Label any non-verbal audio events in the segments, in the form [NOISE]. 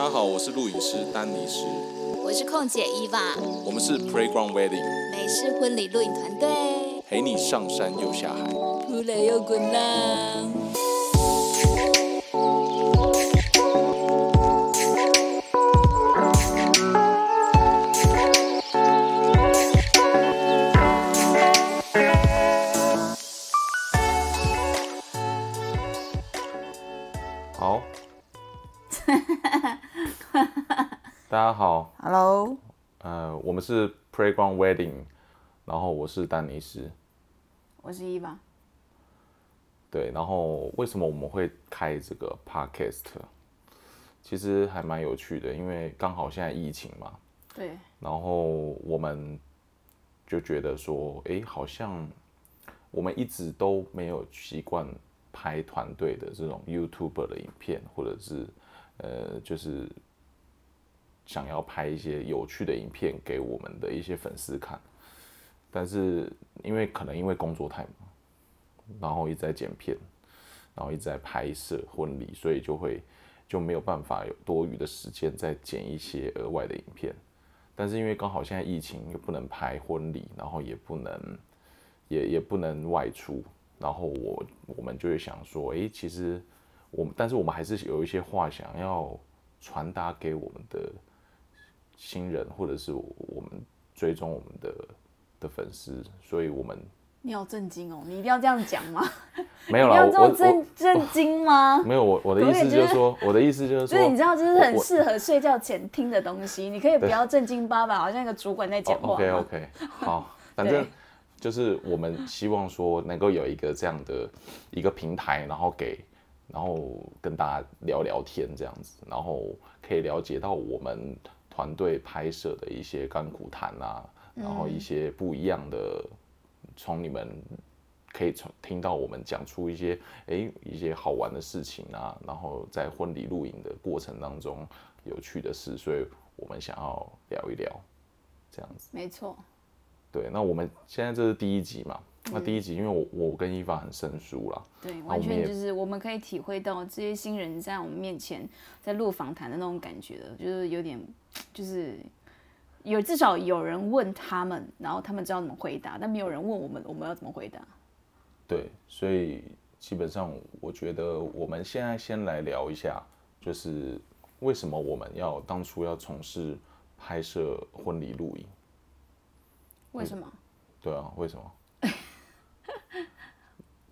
大家好，我是录影师丹尼斯，我是空姐伊娃，我们是 Playground Wedding，美式婚礼录影团队，陪你上山又下海，又滚浪。们是 Playground Wedding，然后我是丹尼斯，我是伊娃。对，然后为什么我们会开这个 Podcast？其实还蛮有趣的，因为刚好现在疫情嘛，对，然后我们就觉得说，诶，好像我们一直都没有习惯拍团队的这种 YouTube 的影片，或者是呃，就是想要拍一些有趣的影片给我们的一些粉丝看。但是因为可能因为工作太忙，然后一直在剪片，然后一直在拍摄婚礼，所以就会就没有办法有多余的时间再剪一些额外的影片。但是因为刚好现在疫情又不能拍婚礼，然后也不能也也不能外出，然后我我们就会想说，诶，其实我们但是我们还是有一些话想要传达给我们的新人，或者是我们追踪我们的的粉丝，所以我们你好震惊哦！你一定要这样讲吗？[LAUGHS] 没有啦，你要这么震震惊吗？[LAUGHS] 没有我我的意思就是说，我的意思就是说，就是你知道，这是很适合睡觉前听的东西。你可以不要正经八百，好像一个主管在讲话 OK OK，好，[LAUGHS] 反正就是我们希望说能够有一个这样的一个平台，然后给，然后跟大家聊聊天这样子，然后可以了解到我们团队拍摄的一些甘苦谈啊，然后一些不一样的，从你们可以从听到我们讲出一些诶一些好玩的事情啊，然后在婚礼录影的过程当中有趣的事，所以我们想要聊一聊这样子。没错，对，那我们现在这是第一集嘛？那第一集，因为我我跟伊凡很生疏啦，对，完全就是我们可以体会到这些新人在我们面前在录访谈的那种感觉的，就是有点，就是有至少有人问他们，然后他们知道怎么回答，但没有人问我们，我们要怎么回答？对，所以基本上我觉得我们现在先来聊一下，就是为什么我们要当初要从事拍摄婚礼录影？为什么？对啊，为什么？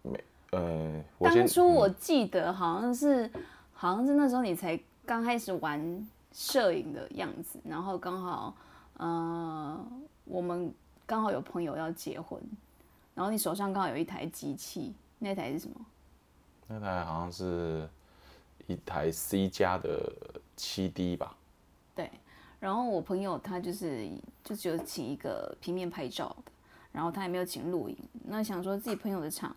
没，呃，我当初我记得好像是，好像是那时候你才刚开始玩摄影的样子，然后刚好，呃，我们刚好有朋友要结婚，然后你手上刚好有一台机器，那台是什么？那台好像是一台 C 加的七 D 吧？对，然后我朋友他就是就只有请一个平面拍照的，然后他也没有请录影，那想说自己朋友的场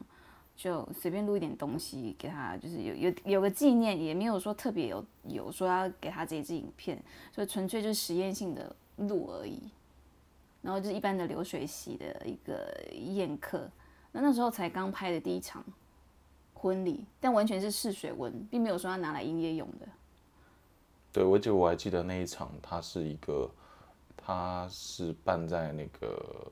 就随便录一点东西给他，就是有有有个纪念，也没有说特别有有说要给他这一支影片，就纯粹就是实验性的录而已，然后就是一般的流水席的一个宴客，那那时候才刚拍的第一场婚礼，但完全是试水温，并没有说要拿来营业用的。对，我记得我还记得那一场，它是一个，它是办在那个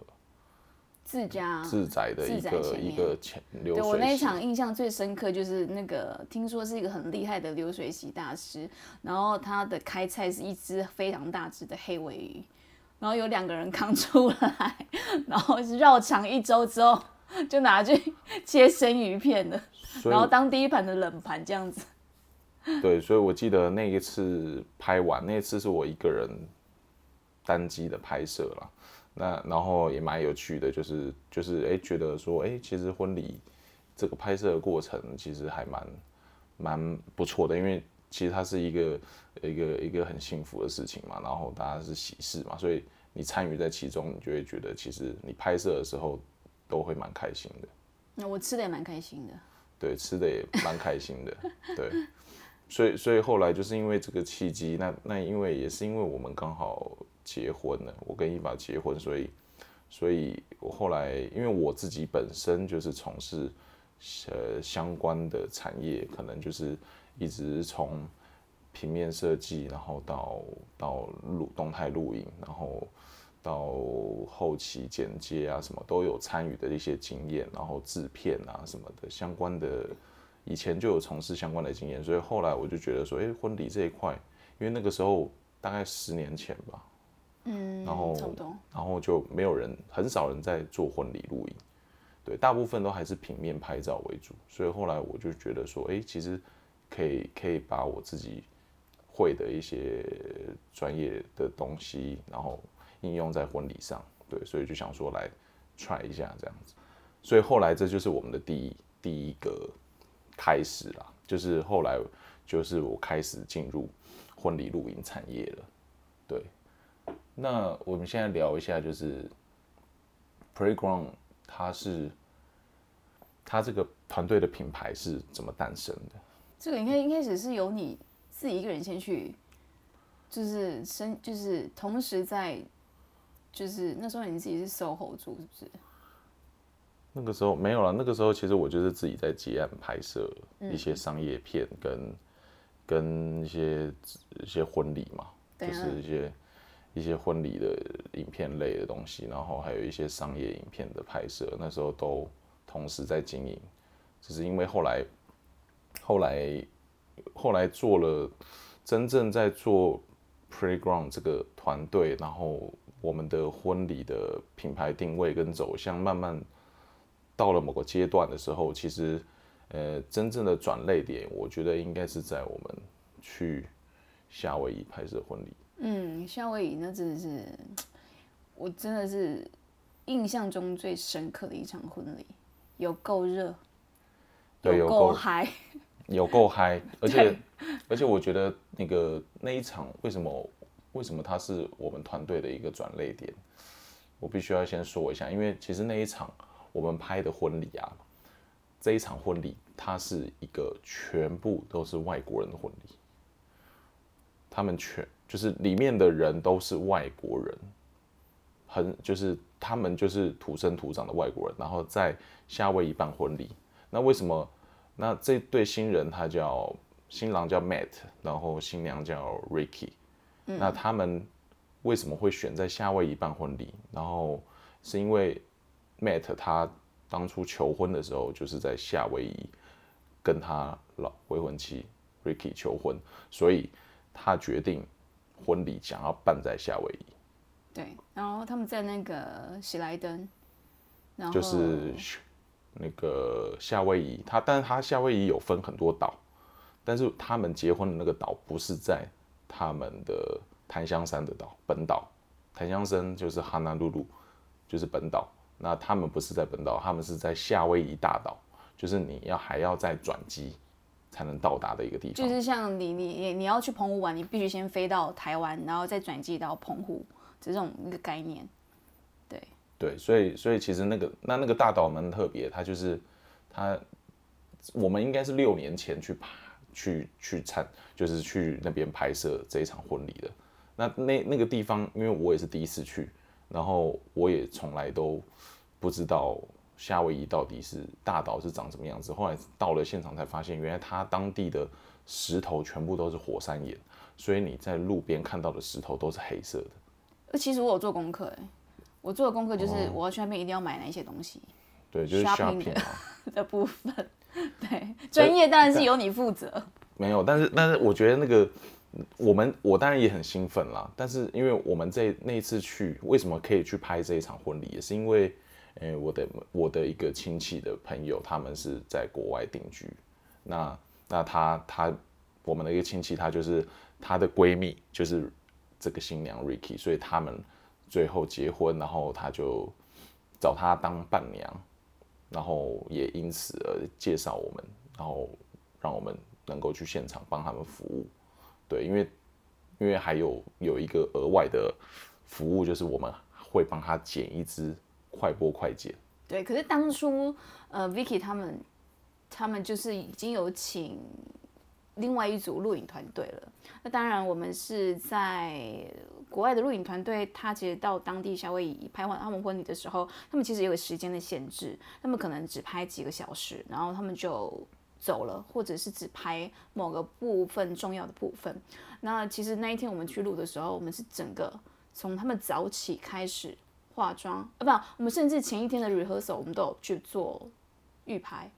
自家自宅的一个一个前流对我那一场印象最深刻，就是那个听说是一个很厉害的流水席大师，然后他的开菜是一只非常大只的黑尾鱼，然后有两个人 [LAUGHS] 扛出来，然后是绕场一周之后就拿去 [LAUGHS] 切生鱼片的，然后当第一盘的冷盘这样子。[LAUGHS] 对，所以我记得那一次拍完，那一次是我一个人单机的拍摄啦。那然后也蛮有趣的，就是就是哎，觉得说哎，其实婚礼这个拍摄的过程其实还蛮蛮不错的，因为其实它是一个一个一个很幸福的事情嘛，然后大家是喜事嘛，所以你参与在其中，你就会觉得其实你拍摄的时候都会蛮开心的。那我吃的也蛮开心的，对，吃的也蛮开心的，[LAUGHS] 对，所以所以后来就是因为这个契机，那那因为也是因为我们刚好结婚了，我跟伊娃结婚，所以所以我后来因为我自己本身就是从事呃相关的产业，可能就是一直从平面设计，然后到到录动态录影，然后到后期剪接啊什么都有参与的一些经验，然后制片啊什么的相关的，以前就有从事相关的经验，所以后来我就觉得说，哎，婚礼这一块，因为那个时候大概十年前吧，嗯，然后。然后就没有人，很少人在做婚礼录影，对，大部分都还是平面拍照为主，所以后来我就觉得说，哎，其实可以可以把我自己会的一些专业的东西，然后应用在婚礼上，对，所以就想说来 try 一下这样子，所以后来这就是我们的第一第一个开始啦，就是后来就是我开始进入婚礼录影产业了，对。那我们现在聊一下，就是 Playground，它是它这个团队的品牌是怎么诞生的？这个应该一开始是由你自己一个人先去，就是生，就是同时在，就是那时候你自己是 SOHO 住是不是？那个时候没有了，那个时候其实我就是自己在接案拍摄一些商业片跟跟一些一些婚礼嘛，就是一些一些婚礼的影片类的东西，然后还有一些商业影片的拍摄，那时候都同时在经营，只是因为后来后来后来做了真正在做 Playground 这个团队，然后我们的婚礼的品牌定位跟走向慢慢到了某个阶段的时候，其实呃真正的转类点，我觉得应该是在我们去夏威夷拍摄婚礼。嗯，夏威夷那真的是，我真的是印象中最深刻的一场婚礼，有够热，对有够够嗨，有够嗨，[LAUGHS] 而且而且我觉得那个那一场为什么为什么它是我们团队的一个转泪点，我必须要先说一下，因为其实那一场我们拍的婚礼啊，这一场婚礼它是一个全部都是外国人的婚礼，他们全就是里面的人都是外国人，很就是他们就是土生土长的外国人，然后在夏威夷办婚礼，那为什么？那这对新人他叫新郎叫 Matt，然后新娘叫 Ricky。那他们为什么会选在夏威夷办婚礼？然后是因为 Matt 他当初求婚的时候就是在夏威夷跟他老未婚妻 Ricky 求婚，所以他决定婚礼想要办在夏威夷，对，然后他们在那个喜来登，然后就是那个夏威夷，他但是他夏威夷有分很多岛，但是他们结婚的那个岛不是在他们的檀香山的岛本岛，檀香山就是哈纳露露，就是本岛。那他们不是在本岛，他们是在夏威夷大岛，就是你要还要再转机才能到达的一个地方。就是像你你你你要去澎湖玩，你必须先飞到台湾，然后再转机到澎湖，这种一个概念。对，对，所以所以其实那个那那个大岛蛮特别，它就是它，我们应该是六年前去爬去去参，就是去那边拍摄这一场婚礼的。那那那个地方，因为我也是第一次去，然后我也从来都不知道夏威夷到底是大岛是长什么样子。后来到了现场才发现，原来它当地的石头全部都是火山岩，所以你在路边看到的石头都是黑色的。呃，其实我有做功课，哎，我做的功课就是我要去那边一定要买哪一些东西对，就是 Shopping。[LAUGHS] 的部分。对，专业当然是由你负责。没有，但是但是我觉得那个我们我当然也很兴奋啦，但是因为我们这那一次去，为什么可以去拍这一场婚礼，也是因为，呃，我的我的一个亲戚的朋友，他们是在国外定居，那那他他我们的一个亲戚，她就是她的闺蜜，就是这个新娘 Ricky，所以他们最后结婚，然后他就找她当伴娘，然后也因此而介绍我们，然后让我们能够去现场帮他们服务。对，因为因为还有有一个额外的服务，就是我们会帮他剪一支快播快剪。对，可是当初呃，Vicky 他们他们就是已经有请另外一组录影团队了。那当然，我们是在国外的录影团队，他其实到当地夏威夷拍完他们婚礼的时候，他们其实也有时间的限制，他们可能只拍几个小时，然后他们就走了，或者是只拍某个部分重要的部分。那其实那一天我们去录的时候，我们是整个从他们早起开始化妆，啊不，我们甚至前一天的 rehearsal 我们都有去做预拍。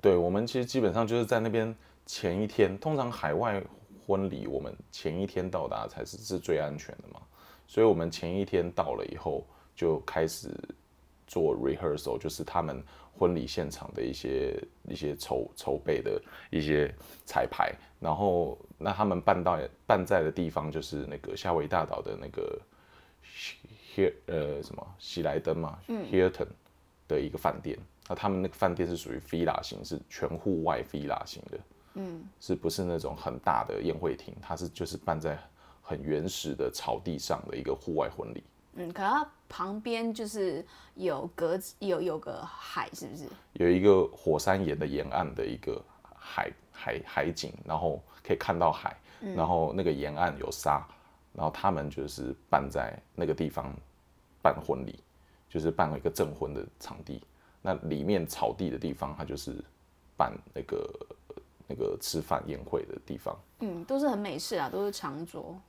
对，我们其实基本上就是在那边前一天，通常海外婚礼我们前一天到达才是是最安全的嘛，所以我们前一天到了以后就开始做 rehearsal，就是他们婚礼现场的一些一些筹筹备的一些彩排，然后那他们办到办在的地方就是那个夏威夷大岛的那个 here 呃什么喜来登嘛，Hilton 的一个饭店。那他们那个饭店是属于 villa 型，是全户外 villa 型的，嗯，是不是那种很大的宴会厅？它是就是办在很原始的草地上的一个户外婚礼。嗯，可它旁边就是有隔有有个海，是不是？有一个火山岩的沿岸的一个海海海景，然后可以看到海，然后那个沿岸有沙，然后他们就是办在那个地方办婚礼，就是办了一个证婚的场地。那里面草地的地方，它就是办那个那个吃饭宴会的地方。嗯，都是很美式啊，都是长桌。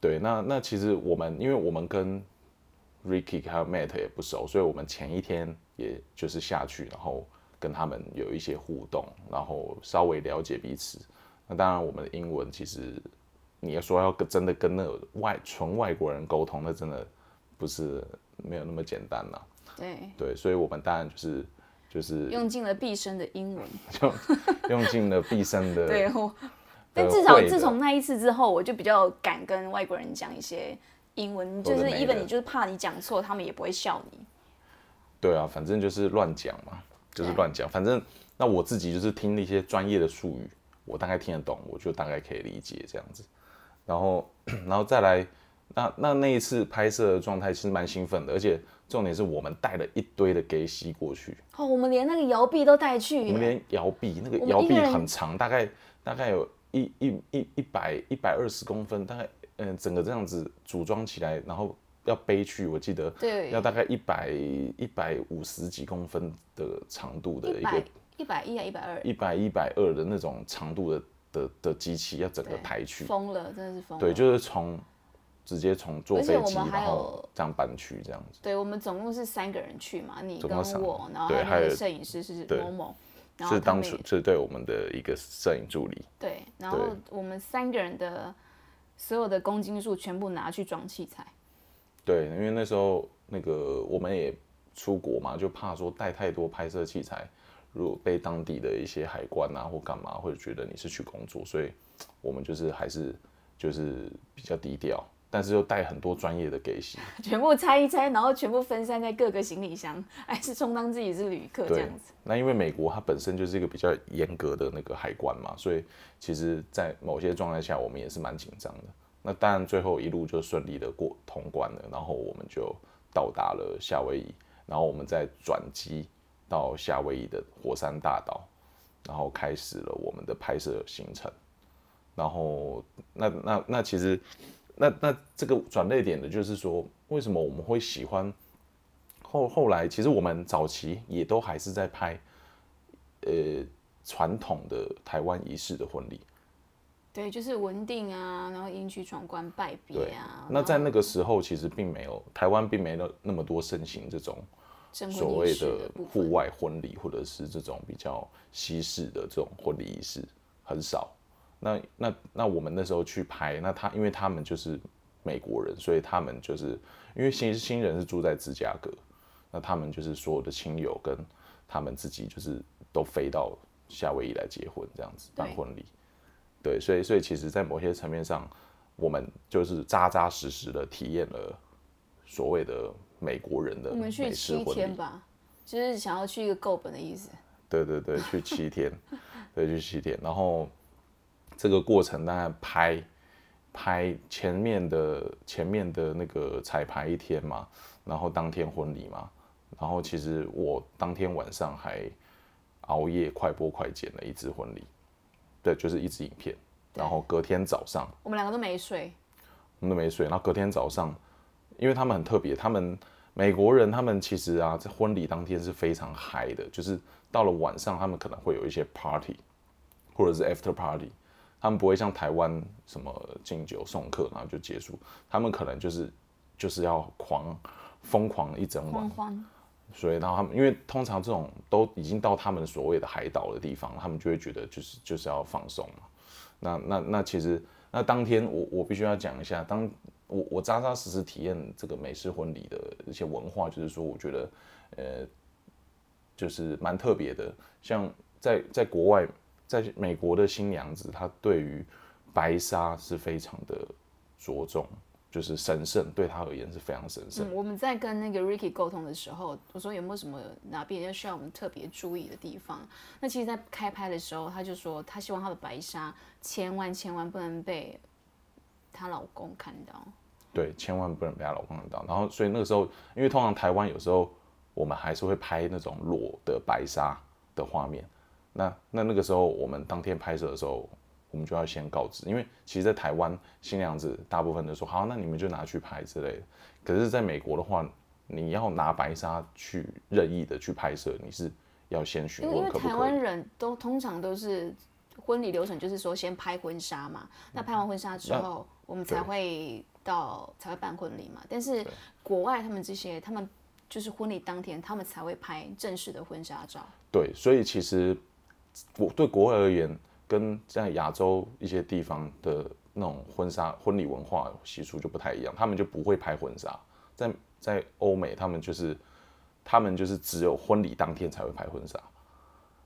对，那那其实我们，因为我们跟 Ricky 还有 Matt 也不熟，所以我们前一天也就是下去，然后跟他们有一些互动，然后稍微了解彼此。那当然，我们的英文其实你要说要跟真的跟那外纯外国人沟通，那真的不是没有那么简单了。对对，所以我们当然就是就是用尽了毕生的英文，[LAUGHS] 就用尽了毕生的 [LAUGHS] 对。但至少自从那一次之后，我就比较敢跟外国人讲一些英文，就是 even 你就是怕你讲错，他们也不会笑你。对啊，反正就是乱讲嘛，就是乱讲。反正那我自己就是听那些专业的术语，我大概听得懂，我就大概可以理解这样子。然后，[CLEARS THROAT] 然后再来，那那那一次拍摄的状态其实蛮兴奋的，而且。重点是我们带了一堆的给吸过去哦，我们连那个摇臂都带去。我们连摇臂，那个摇臂很长，大概大概有一一一一百一百二十公分，大概嗯，整个这样子组装起来，然后要背去，我记得对，要大概一百一百五十几公分的长度的一个一百一啊一百二一百一百二的那种长度的的的机器，要整个抬去，疯了，真的是疯。对，就是从。直接从坐飞机，然后这样搬去这样子。对，我们总共是三个人去嘛，你跟我，然后还有摄影师是某某，是当初是对我们的一个摄影助理。对，然后我们三个人的所有的公斤数全部拿去装器材。对，因为那时候那个我们也出国嘛，就怕说带太多拍摄器材，如果被当地的一些海关啊或干嘛，或者觉得你是去工作，所以我们就是还是就是比较低调。但是又带很多专业的给洗，[LAUGHS] 全部拆一拆，然后全部分散在各个行李箱，[LAUGHS] 还是充当自己是旅客这样子。那因为美国它本身就是一个比较严格的那个海关嘛，所以其实，在某些状态下，我们也是蛮紧张的。那当然最后一路就顺利的过通关了，然后我们就到达了夏威夷，然后我们再转机到夏威夷的火山大岛，然后开始了我们的拍摄行程。然后那那那其实。那那这个转捩点的就是说，为什么我们会喜欢后后来？其实我们早期也都还是在拍，呃，传统的台湾仪式的婚礼。对，就是文定啊，然后迎娶闯关拜别啊。那在那个时候，其实并没有台湾并没有那么多盛行这种所谓的户外婚礼，或者是这种比较西式的这种婚礼仪式很少。那那那我们那时候去拍，那他因为他们就是美国人，所以他们就是因为新新人是住在芝加哥，那他们就是所有的亲友跟他们自己就是都飞到夏威夷来结婚这样子办婚礼，对，所以所以其实，在某些层面上，我们就是扎扎实实的体验了所谓的美国人的我们去七天吧，就是想要去一个够本的意思。对对对，去七天，[LAUGHS] 对，去七天，然后。这个过程当然拍拍前面的前面的那个彩排一天嘛，然后当天婚礼嘛，然后其实我当天晚上还熬夜快播快剪了一支婚礼，对，就是一支影片，然后隔天早上我们两个都没睡，我们都没睡，然后隔天早上，因为他们很特别，他们美国人他们其实啊在婚礼当天是非常嗨的，就是到了晚上，他们可能会有一些 party，或者是 after party，他们不会像台湾什么敬酒送客，然后就结束，他们可能就是就是要狂疯狂一整晚。所以然后他们因为通常这种都已经到他们所谓的海岛的地方，他们就会觉得就是就是要放松嘛。那那那其实那当天我我必须要讲一下，当我我扎扎实实体验这个美式婚礼的一些文化，就是说我觉得呃就是蛮特别的，像在在国外，在美国的新娘子，她对于白纱是非常的着重。就是神圣，对她而言是非常神圣。嗯，我们在跟那个 Ricky 沟通的时候，我说有没有什么哪边要需要我们特别注意的地方？那其实，在开拍的时候，他就说他希望他的白纱千万千万不能被她老公看到。对，千万不能被她老公看到。然后，所以那个时候，因为通常台湾有时候我们还是会拍那种裸的白纱的画面。那那那个时候我们当天拍摄的时候，我们就要先告知，因为其实，在台湾新娘子大部分都说好，那你们就拿去拍之类的。可是，在美国的话，你要拿白纱去任意的去拍摄，你是要先询因为因为台问可不可以。湾人都通常都是婚礼流程，就是说先拍婚纱嘛，那拍完婚纱之后，我们才会到才会办婚礼嘛。但是国外他们这些，他们就是婚礼当天，他们才会拍正式的婚纱照。对，所以其实我对国外而言，跟在亚洲一些地方的那种婚纱婚礼文化习俗就不太一样，他们就不会拍婚纱，在在欧美，他们就是他们就是只有婚礼当天才会拍婚纱，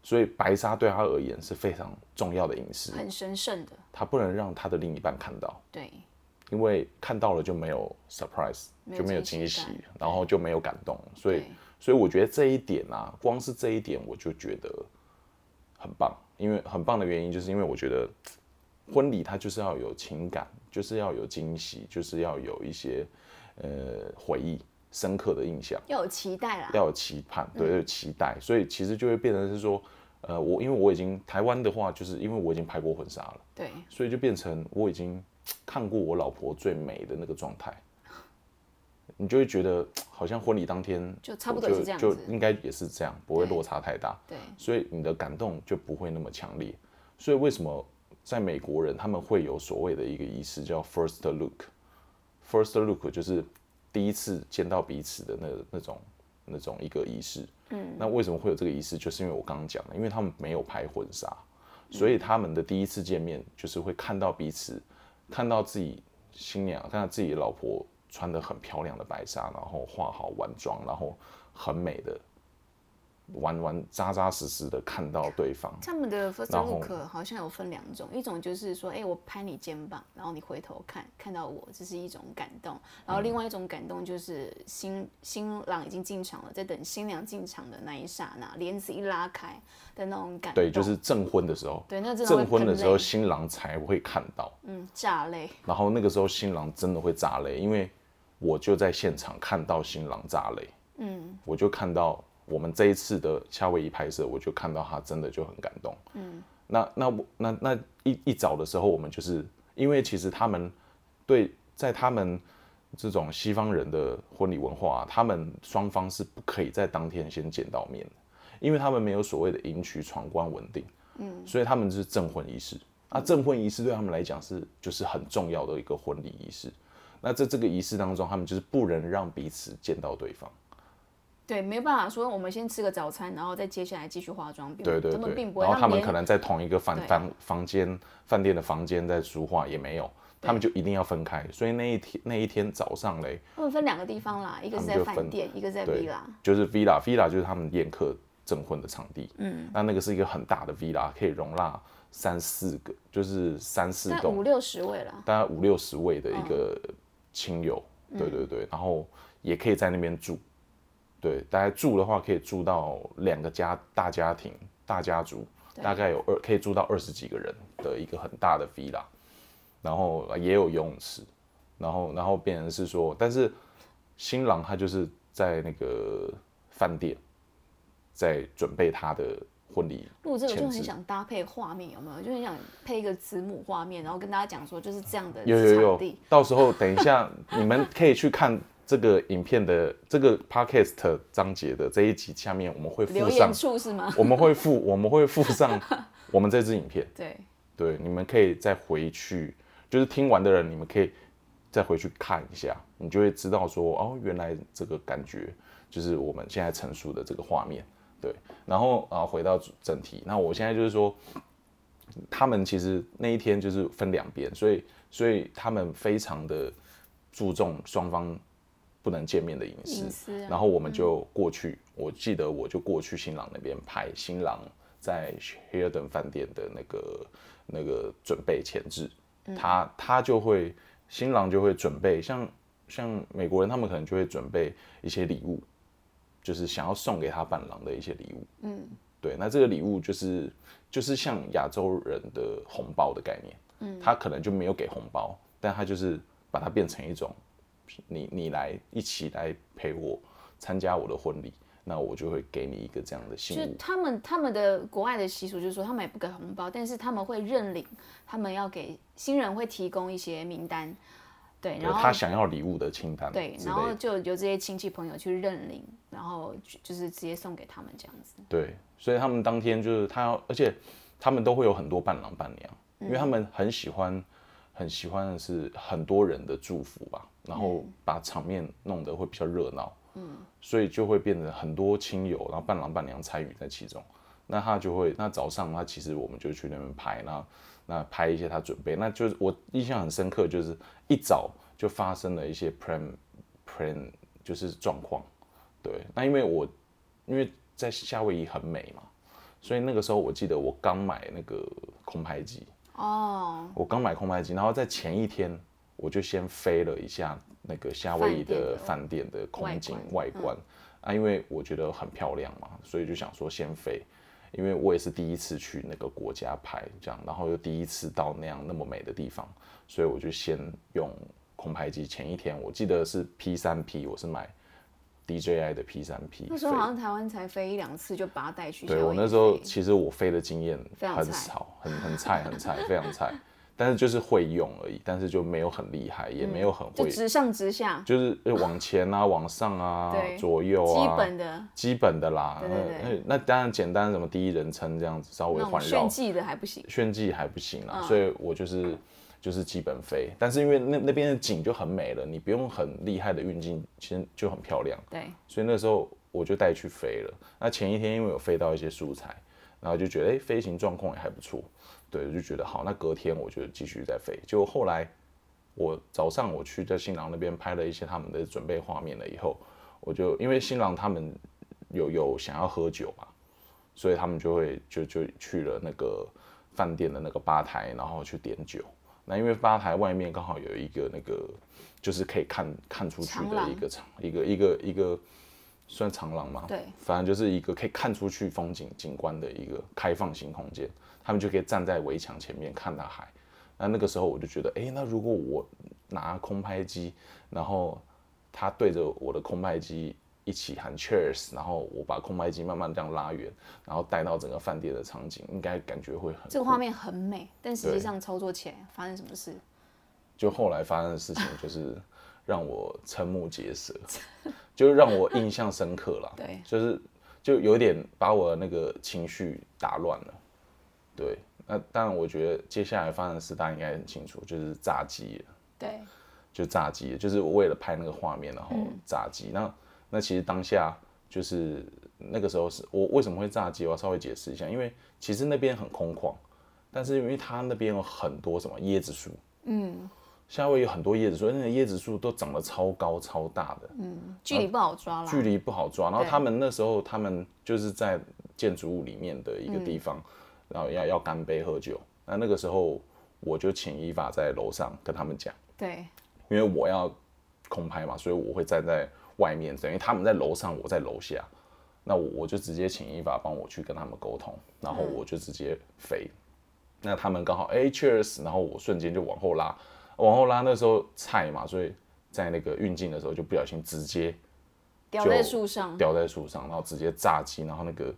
所以白纱对他而言是非常重要的隐私，很神圣的，他不能让他的另一半看到，对，因为看到了就没有 surprise，就没有惊喜然后就没有感动，所以所以我觉得这一点啊，光是这一点我就觉得很棒，因为很棒的原因就是因为我觉得婚礼它就是要有情感，就是要有惊喜，就是要有一些呃回忆、深刻的印象，要有期待啦。要有期盼，对，要有期待，所以其实就会变成是说，呃，我因为我已经台湾的话，就是因为我已经拍过婚纱了。对，所以就变成我已经看过我老婆最美的那个状态，你就会觉得 [TSK] 好像婚礼当天就差不多是这样子就应该也是这样，不会落差太大，对，所以你的感动就不会那么强烈。所以为什么在美国人他们会有所谓的一个仪式叫 first look，first look 就是第一次见到彼此的那那种那种一个仪式。嗯，那为什么会有这个仪式？就是因为我刚刚讲的，因为他们没有拍婚纱，所以他们的第一次见面就是会看到彼此，看到自己新娘，看到自己的老婆穿的很漂亮的白纱，然后化好晚妆，然后很美的，完完扎扎实实的看到对方。他们的 first look 好像有分两种，一种就是说，哎、我拍你肩膀，然后你回头看，看到我，这是一种感动；然后另外一种感动就是新新郎已经进场了，在等新娘进场的那一刹那，帘子一拉开的那种感动。对，就是证婚的时候，对，那证婚的时候，新郎才会看到，嗯，炸泪。然后那个时候新郎真的会炸泪，因为我就在现场看到新郎炸雷，嗯，我就看到我们这一次的夏威夷拍摄，我就看到他真的就很感动，嗯，那那我那那一一早的时候，我们就是因为其实他们对在他们这种西方人的婚礼文化、啊，他们双方是不可以在当天先见到面的，因为他们没有所谓的迎娶闯关稳定，嗯，所以他们就是证婚仪式。那，证婚仪式对他们来讲是就是很重要的一个婚礼仪式。那在这个仪式当中，他们就是不能让彼此见到对方。对，没办法说我们先吃个早餐，然后再接下来继续化妆。并对对对并，不会。然后他们可能在同一个房房房间饭店的房间在书画也没有，他们就一定要分开。所以那一天那一天早上嘞，他们分两个地方啦，一个是在饭店，一个在 villa。就是 villa villa 就是他们宴客证婚的场地。嗯，那那个是一个很大的 villa，可以容纳三四个，就是三四栋五六十位了。大概五六十位的一个亲友，对对对，然后也可以在那边住，对，大概住的话可以住到两个家大家庭大家族，大概有二可以住到二十几个人的一个很大的 villa，然后也有游泳池，然后然后变成是说，但是新郎他就是在那个饭店在准备他的婚礼录这个就很想搭配画面，有没有？就很想配一个子母画面，然后跟大家讲说就是这样的有有有。，到时候等一下 [LAUGHS] 你们可以去看这个影片的这个 podcast 章节的这一集下面，我们会附上，处是吗？[LAUGHS] 我们会附我们会附上 [LAUGHS] 我们这支影片，对，对，你们可以再回去，就是听完的人，你们可以再回去看一下，你就会知道说，哦，原来这个感觉就是我们现在陈述的这个画面，对。然后啊，回到正题，那我现在就是说，他们其实那一天就是分两边，所以所以他们非常的注重双方不能见面的隐私，隐私啊。然后我们就过去，我记得我就过去新郎那边拍新郎在 Hilton 饭店的那个那个准备前置，他他就会新郎就会准备像像美国人他们可能就会准备一些礼物，就是想要送给他伴郎的一些礼物，嗯，对，那这个礼物就是就是像亚洲人的红包的概念，嗯，他可能就没有给红包，但他就是把它变成一种你你来一起来陪我参加我的婚礼，那我就会给你一个这样的信物。就他们他们的国外的习俗就是说，他们也不给红包，但是他们会认领，他们要给新人会提供一些名单，对，然后他想要礼物的清单对，然后就由这些亲戚朋友去认领，然后就就是直接送给他们这样子。对，所以他们当天就是他要，而且他们都会有很多伴郎伴娘，因为他们很喜欢，很喜欢的是很多人的祝福吧，然后把场面弄得会比较热闹，嗯，所以就会变得很多亲友，然后伴郎伴娘参与在其中，那他就会，那早上他其实我们就去那边拍，那那拍一些他准备，那就是我印象很深刻，就是一早就发生了一些 plan plan 就是状况，对，那因为我因为在夏威夷很美嘛，所以那个时候我记得我刚买那个空拍机，哦，我刚买空拍机，然后在前一天我就先飞了一下那个夏威夷的饭店的空景外观。啊，因为我觉得很漂亮嘛，所以就想说先飞，因为我也是第一次去那个国家拍这样，然后又第一次到那样那么美的地方，所以我就先用空拍机。前一天我记得是 P 三 P，我是买 DJI 的 P 三 P，那时候好像台湾才飞一两次，就把它带去。对我那时候其实我飞的经验很少，很很菜很菜，非常菜，但是就是会用而已，但是就没有很厉害，也没有很会，就直上直下，就是呃往前啊、[LAUGHS] 往上啊、左右啊基啊，本的基本的啦。对对对呃那当然简单，什么第一人称这样子稍微环绕炫，技的还不行。炫技还不行啊，嗯所以我就是就是基本飞，但是因为那那边的景就很美了，你不用很厉害的运镜，其实就很漂亮。对，所以那时候我就带去飞了。那前一天因为有飞到一些素材，然后就觉得哎、飞行状况也还不错，对，就觉得好。那隔天我就继续再飞。就后来我早上我去在新郎那边拍了一些他们的准备画面了以后，我就因为新郎他们有有想要喝酒嘛，所以他们就会就就去了那个饭店的那个吧台，然后去点酒。那因为吧台外面刚好有一个那个，就是可以看看出去的一个长一个一个一个算长廊嘛，对，反正就是一个可以看出去风景景观的一个开放型空间，他们就可以站在围墙前面看到海。那那个时候我就觉得，哎、那如果我拿空拍机，然后他对着我的空拍机一起喊 cheers，然后我把空拍机慢慢这样拉远，然后带到整个饭店的场景，应该感觉会很这个画面很美，但实际上操作起来发生什么事？就后来发生的事情，就是让我瞠目结舌，[LAUGHS] 就让我印象深刻了。对就是就有点把我的那个情绪打乱了。对，那当然，我觉得接下来发生的事大家应该很清楚，就是炸鸡了，对，就炸鸡了，就是我为了拍那个画面，然后嗯。炸鸡。那那其实当下就是那个时候是我为什么会炸鸡，我要稍微解释一下，因为其实那边很空旷，但是因为它那边有很多什么椰子树，嗯，夏威夷有很多椰子树，那个椰子树都长得超高超大的，嗯距离不好抓啦。距离不好抓。然后他们那时候他们就是在建筑物里面的一个地方，然后要要干杯喝酒。那那个时候我就请伊法在楼上跟他们讲，对，因为我要空拍嘛，所以我会站在外面，等于他们在楼上，我在楼下。那我我就直接请伊法帮我去跟他们沟通，然后我就直接飞。那他们刚好哎、cheers，然后我瞬间就往后拉，往后拉那时候菜嘛，所以在那个运镜的时候就不小心直接掉在树上，掉在树上，然后直接炸机，然后那个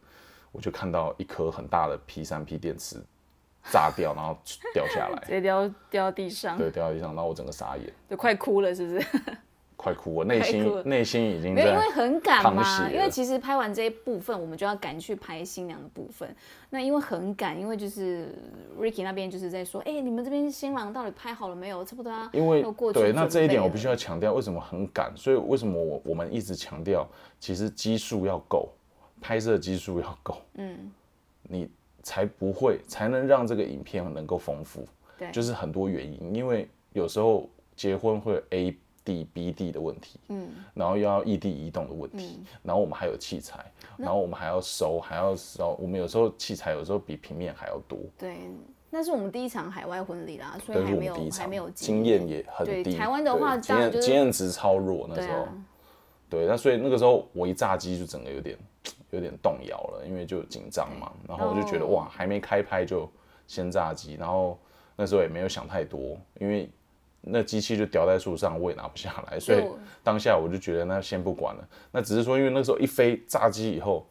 我就看到一颗很大的 P 三 P 电池炸掉，然后掉下来 [LAUGHS] 直，接掉掉到地上，对，掉到地上，然后我整个傻眼。就快哭了，是不是？[LAUGHS] 快哭我，内心内心已经没有，因为很赶嘛。因为其实拍完这一部分，我们就要赶去拍新娘的部分。那因为很赶，因为就是 Ricky 那边就是在说，哎、你们这边新郎到底拍好了没有？差不多要因为要过去对，那这一点我必须要强调，为什么很赶？所以为什么我我们一直强调，其实基数要够，拍摄技术要够，嗯，你才不会才能让这个影片能够丰富。对，就是很多原因，因为有时候结婚会有 A D B D 的问题，嗯，然后又要异地移动的问题，然后我们还有器材，然后我们还要收，还要收，我们有时候器材有时候比平面还要多，对，那是我们第一场海外婚礼啦，所以我还没有们第一场还没有经验。也很对低。台湾的话经验经验值超弱那时候。对，那所以那个时候我一炸机就整个有点有点动摇了，因为就紧张嘛，然后我就觉得哦哇，还没开拍就先炸机，然后那时候也没有想太多，因为那机器就吊在树上，我也拿不下来，所以当下我就觉得那先不管了。那只是说，因为那时候一飞炸机以后，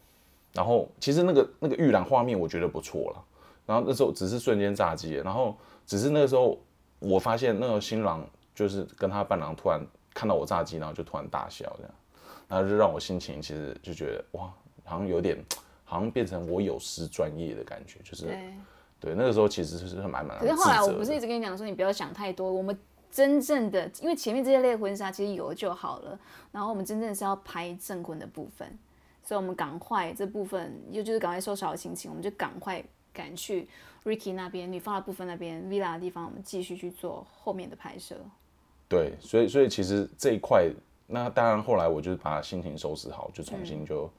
然后其实那个那个预览画面我觉得不错了，然后那时候只是瞬间炸机，然后只是那个时候我发现那个新郎就是跟他伴郎突然看到我炸机，然后就突然大笑这样，然后就让我心情其实就觉得哇，好像有点 [TSK] 好像变成我有失专业的感觉，就是对。对那个时候其实是蛮蛮可是后来我不是一直直跟你讲说，你不要想太多，我们真正的，因为前面这些类婚纱其实有就好了，然后我们真正是要拍证婚的部分，所以我们赶快这部分，又就是赶快收拾好心情，我们就赶快赶去 Ricky 那边女方的部分那边 villa 的地方，我们继续去做后面的拍摄。对，所以所以其实这一块，那当然后来我就把心情收拾好，就重新就、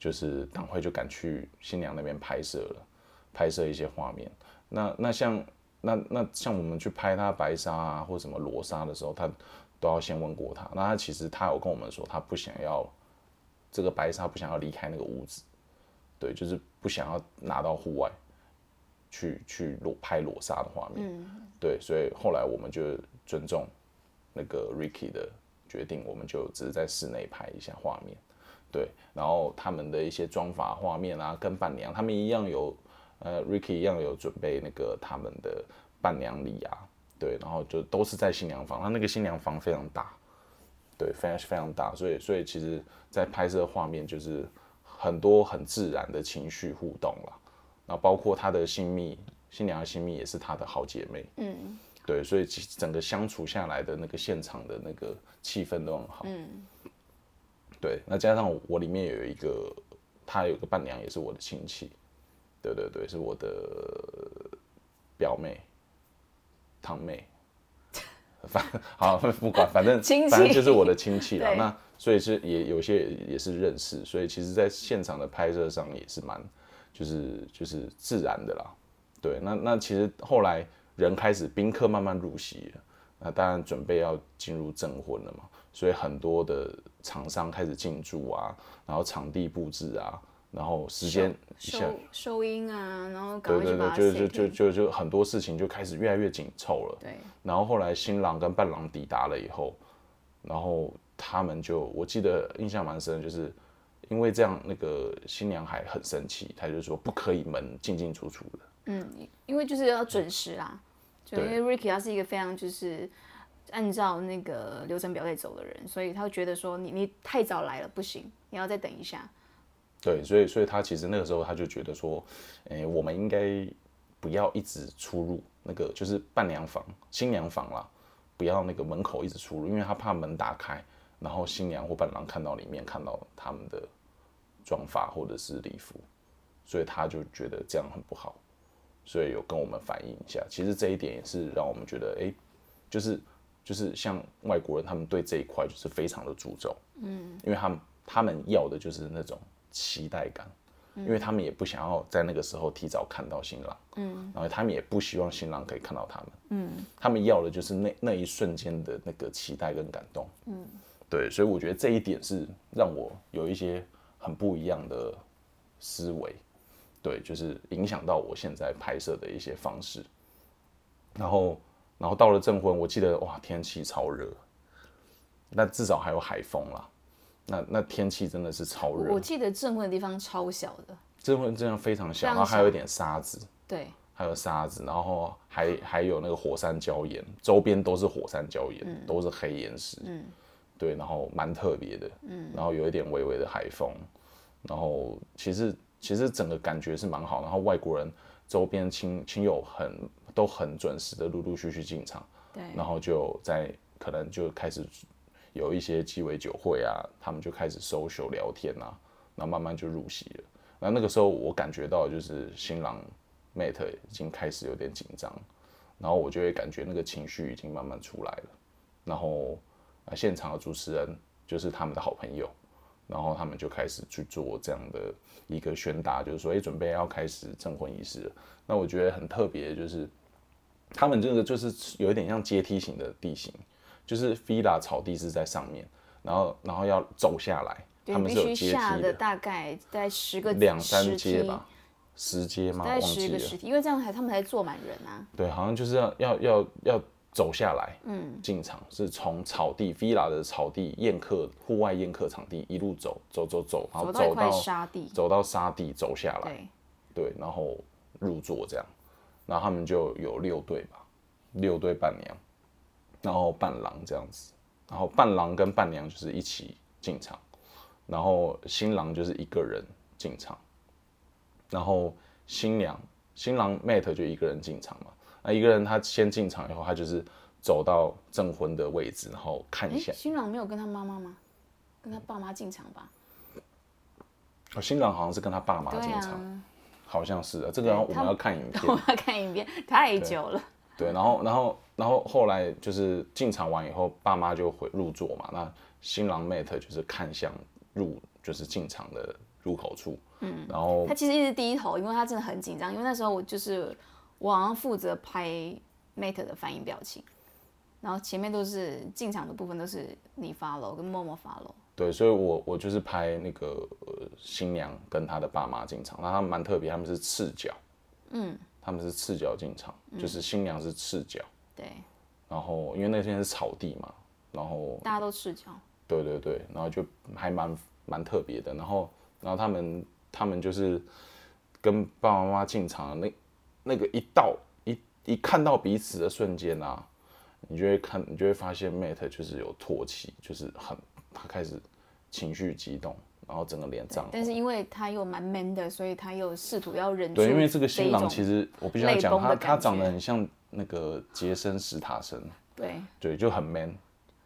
就是赶快就赶去新娘那边拍摄了，拍摄一些画面。那那像那那像我们去拍她白纱啊或什么裸纱的时候，他都要先问过他。那他其实他有跟我们说，他不想要这个白纱不想要离开那个屋子，对，就是不想要拿到户外去去裸拍裸纱的画面。对，所以后来我们就尊重那个 Ricky 的决定，我们就只是在室内拍一下画面，对，然后他们的一些妆法画面啊，跟伴娘他们一样有，呃，Ricky 一样有准备那个他们的伴娘礼啊，对，然后就都是在新娘房，他那个新娘房非常大，对，非常非常大，所以所以其实在拍摄画面就是很多很自然的情绪互动啦，然后包括她的新密新娘的新密也是她的好姐妹，嗯，对，所以整个相处下来的那个现场的那个气氛都很好。嗯，对，那加上我里面有一个，她有个伴娘也是我的亲戚，对对对，是我的表妹、堂妹，反 [LAUGHS] 好不管，反正 [LAUGHS] 亲戚反正就是我的亲戚了。[LAUGHS] 那所以是也有些也是认识，所以其实在现场的拍摄上也是蛮就是就是自然的啦。对，那那其实后来人开始宾客慢慢入席了，那当然准备要进入证婚了嘛，所以很多的厂商开始进驻啊，然后场地布置啊，然后时间一下收收音啊，然后赶对对对，就就就就就很多事情就开始越来越紧凑了。对，然后后来新郎跟伴郎抵达了以后，然后他们就我记得印象蛮深的，就是因为这样，那个新娘还很生气，她就说不可以门进进出出的。嗯因为就是要准时啦，就因对为 Ricky 他是一个非常就是按照那个流程表在走的人，所以他会觉得说你你太早来了不行，你要再等一下。对，所以所以他其实那个时候他就觉得说，诶、我们应该不要一直出入那个就是伴娘房、新娘房啦，不要那个门口一直出入，因为他怕门打开，然后新娘或伴郎看到里面看到他们的妆发或者是礼服，所以他就觉得这样很不好，所以有跟我们反映一下。其实这一点也是让我们觉得，诶、就是就是像外国人，他们对这一块就是非常的注重，嗯，因为他们他们要的就是那种期待感，因为他们也不想要在那个时候提早看到新郎，嗯，然后他们也不希望新郎可以看到他们，嗯，他们要的就是那那一瞬间的那个期待跟感动，嗯，对，所以我觉得这一点是让我有一些很不一样的思维，对，就是影响到我现在拍摄的一些方式，然后然后到了证婚，我记得哇天气超热，那至少还有海风啦。那那天气真的是超热。我，记得证婚的地方超小的，证婚这样非常小，然后还有一点沙子，对，还有沙子，然后还还有那个火山礁岩，周边都是火山礁岩，都是黑岩石。嗯，对，然后蛮特别的，嗯，然后有一点微微的海风，然后其实其实整个感觉是蛮好，然后外国人周边亲亲友很都很准时的陆陆续续进场，对，然后就在可能就开始有一些鸡尾酒会啊，他们就开始 social 聊天啊，然后慢慢就入席了。那那个时候我感觉到就是新郎 mate 已经开始有点紧张，然后我就会感觉那个情绪已经慢慢出来了，然后啊现场的主持人就是他们的好朋友，然后他们就开始去做这样的一个宣达，就是说哎准备要开始证婚仪式了。那我觉得很特别，就是他们这个就是有一点像阶梯型的地形，就是 villa 草地是在上面，然后然后要走下来，他们是有阶梯的。大概在十个两三阶吧，十阶吗？大概忘记了。十个十梯，因为这样才他们才坐满人啊。对，好像就是要要要要走下来，嗯，进场是从草地 villa 的草地宴客户外宴客场地一路走走走走，然后走到走到沙地，走到沙地走下来，对，对，然后入座这样，然后他们就有六对吧，六对伴娘，然后伴郎这样子，然后伴郎跟伴娘就是一起进场，然后新郎就是一个人进场，然后新娘新郎 mate 就一个人进场嘛，那一个人他先进场以后，他就是走到证婚的位置，然后看一哎，下，新郎没有跟他妈妈吗？跟他爸妈进场吧？哦，新郎好像是跟他爸妈对进场，啊，好像是啊，这个 [LAUGHS] 我们要看影片。我们要看影片，太久了。对，然后然后然后后来就是进场完以后，爸妈就回入座嘛。那新郎 mate 就是看向入就是进场的入口处，嗯，然后他其实一直低头，因为他真的很紧张。因为那时候我就是我好像负责拍 Mate 的反应表情，然后前面都是进场的部分都是你 follow 跟默默 follow。对，所以我我就是拍那个、呃、新娘跟她的爸妈进场，那他们蛮特别，他们是赤脚，嗯，他们是赤脚进场，就是新娘是赤脚，对，然后因为那天是草地嘛，然后大家都赤脚。对对对，然后就还蛮蛮特别的。然后然后他们他们就是跟爸爸妈妈进场，那那个一到一一看到彼此的瞬间啊，你就会看，你就会发现 Mate 就是有唾弃，就是很他开始情绪激动，然后整个脸涨。但是因为他又蛮 man 的，所以他又试图要忍住。对，因为这个新郎其实我必须要讲，他他长得很像那个杰森·史塔森。对对，就很 man，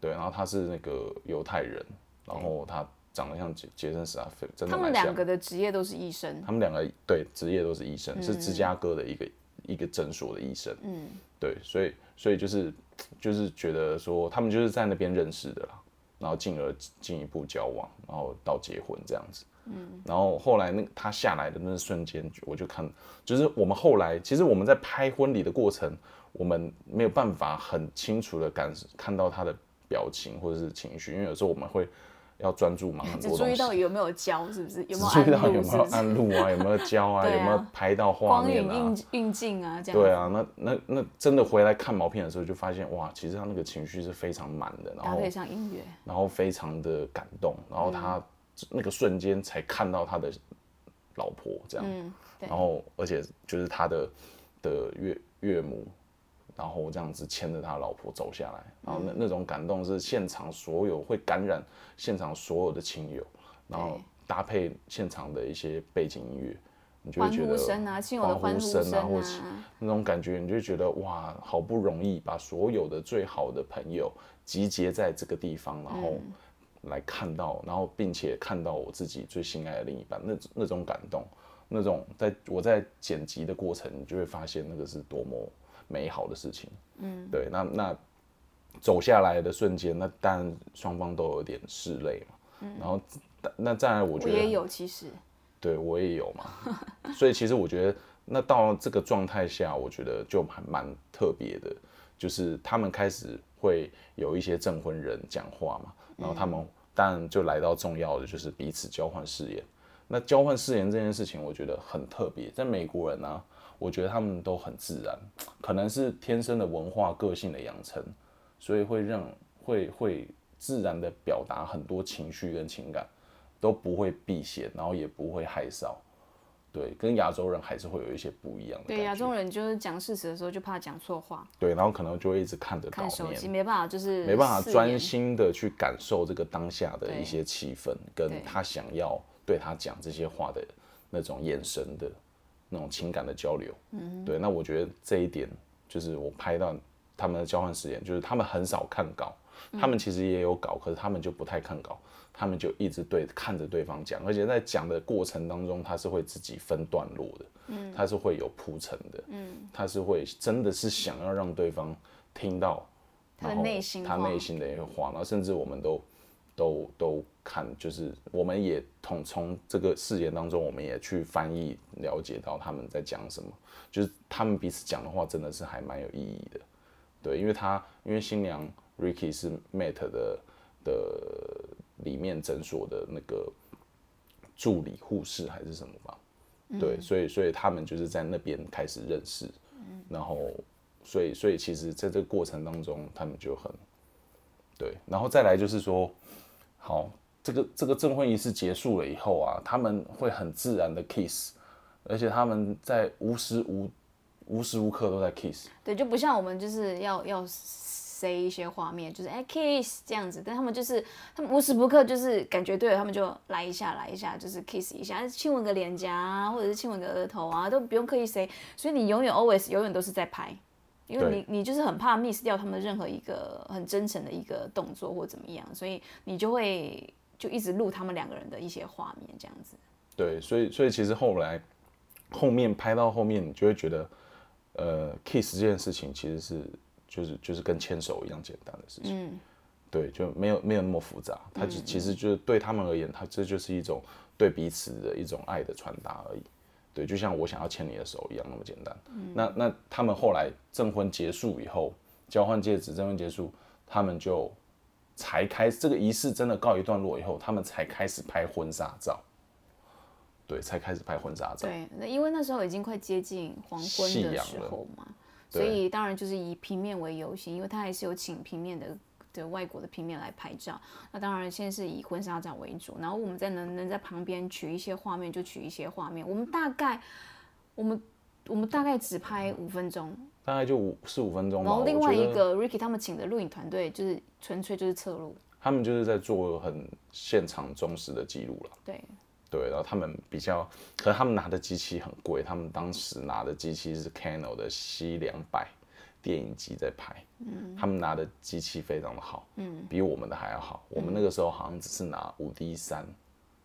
对，然后他是那个犹太人，然后他长得像杰杰森·史塔菲，真的他们两。个的职业都是医生。他们两个对职业都是医生，是芝加哥的一个一个诊所的医生。嗯，对，所以所以就是就是觉得说他们就是在那边认识的啦，然后进而进一步交往，然后到结婚这样子。嗯，然后后来那他下来的那瞬间，我就看，就是我们后来其实我们在拍婚礼的过程，我们没有办法很清楚的感看到他的表情或者是情绪，因为有时候我们会要专注忙很只多东西。注意到有没有焦，是不是？有没有 [LAUGHS] 注意到，有没有？按录啊，有没有 [LAUGHS] 焦啊，啊有没有拍到画光影面啊？运运镜啊，这样。对啊，那那那真的回来看毛片的时候，就发现哇，其实他那个情绪是非常满的，然后搭配上音乐，然后非常的感动，然后他那个瞬间才看到他的老婆这样，嗯，然后而且就是他的的岳岳母，然后这样子牵着他老婆走下来，然后那那种感动是现场所有会感染现场所有的亲友，然后搭配现场的一些背景音乐，你就会欢觉得呼声啊，亲友的欢呼声声啊，或是啊，那种感觉，你就会觉得哇，好不容易把所有的最好的朋友集结在这个地方，然后来看到，然后并且看到我自己最心爱的另一半，那那种感动，那种在我在剪辑的过程，你就会发现那个是多么美好的事情。嗯，对，那那走下来的瞬间，那当然双方都有点拭泪嘛。嗯然后那再来，我觉得我也有，其实对我也有嘛，[LAUGHS] 所以其实我觉得，那到这个状态下，我觉得就还蛮特别的，就是他们开始会有一些证婚人讲话嘛，然后他们当然就来到重要的，就是彼此交换誓言。那交换誓言这件事情，我觉得很特别，在美国人呢、啊，我觉得他们都很自然，可能是天生的文化个性的养成，所以会让会会自然的表达很多情绪跟情感。都不会避嫌，然后也不会害臊。对，跟亚洲人还是会有一些不一样的。对亚洲人就是讲事实的时候就怕讲错话，对，然后可能就会一直看着稿看手机，没办法，就是没办法专心的去感受这个当下的一些气氛，跟他想要对他讲这些话的那种眼神的那种情感的交流。嗯，对，那我觉得这一点就是我拍到他们的交换实验，就是他们很少看稿，他们其实也有稿，可是他们就不太看稿，他们就一直对看着对方讲，而且在讲的过程当中，他是会自己分段落的，嗯，他是会有铺陈的，嗯，他是会真的是想要让对方听到他的内心话他内心的一些话，然后甚至我们都都都看，就是我们也从从这个事件当中，我们也去翻译了解到他们在讲什么，就是他们彼此讲的话真的是还蛮有意义的，对，因为他因为新娘 Ricky 是 Mate 的的里面诊所的那个助理护士还是什么吧，对，所以所以他们就是在那边开始认识，然后所以所以其实在这个过程当中，他们就很对，然后再来就是说，好，这个这个证婚仪式结束了以后啊，他们会很自然的 kiss，而且他们在无时无无时无刻都在 kiss，对，就不像我们就是要要塞一些画面，就是哎 kiss 这样子，但他们就是他们无时不刻就是感觉对了，他们就来一下来一下，就是 kiss 一下，亲吻个脸颊啊，或者是亲吻个额头啊，都不用刻意塞，所以你永远 always 永远都是在拍。因为你你就是很怕 miss 掉他们任何一个很真诚的一个动作或怎么样，所以你就会就一直录他们两个人的一些画面这样子。对，所以所以其实后来后面拍到后面，你就会觉得，呃，kiss 这件事情其实是就是就是跟牵手一样简单的事情，嗯，对，就没有没有那么复杂，它就其实就是对他们而言，它这就是一种对彼此的一种爱的传达而已。对，就像我想要牵你的手一样那么简单。那那他们后来证婚结束以后，交换戒指，证婚结束，他们就才开这个仪式真的告一段落以后，他们才开始拍婚纱照。对，才开始拍婚纱照。对，那因为那时候已经快接近黄昏的时候嘛，所以当然就是以平面为优先，因为他还是有请平面的的外国的平面来拍照。那当然现在是以婚纱照为主，然后我们在能能在旁边取一些画面就取一些画面。我们大概我们我们大概只拍五分钟，大概就五四五分钟吧。然后另外一个 Ricky 他们请的录影团队就是纯粹就是侧录，他们就是在做很现场忠实的记录了。对，对，然后他们比较，可是他们拿的机器很贵，他们当时拿的机器是 Canon 的 C 两百电影机在拍，嗯，他们拿的机器非常的好，嗯，比我们的还要好。我们那个时候好像只是拿五 D 三、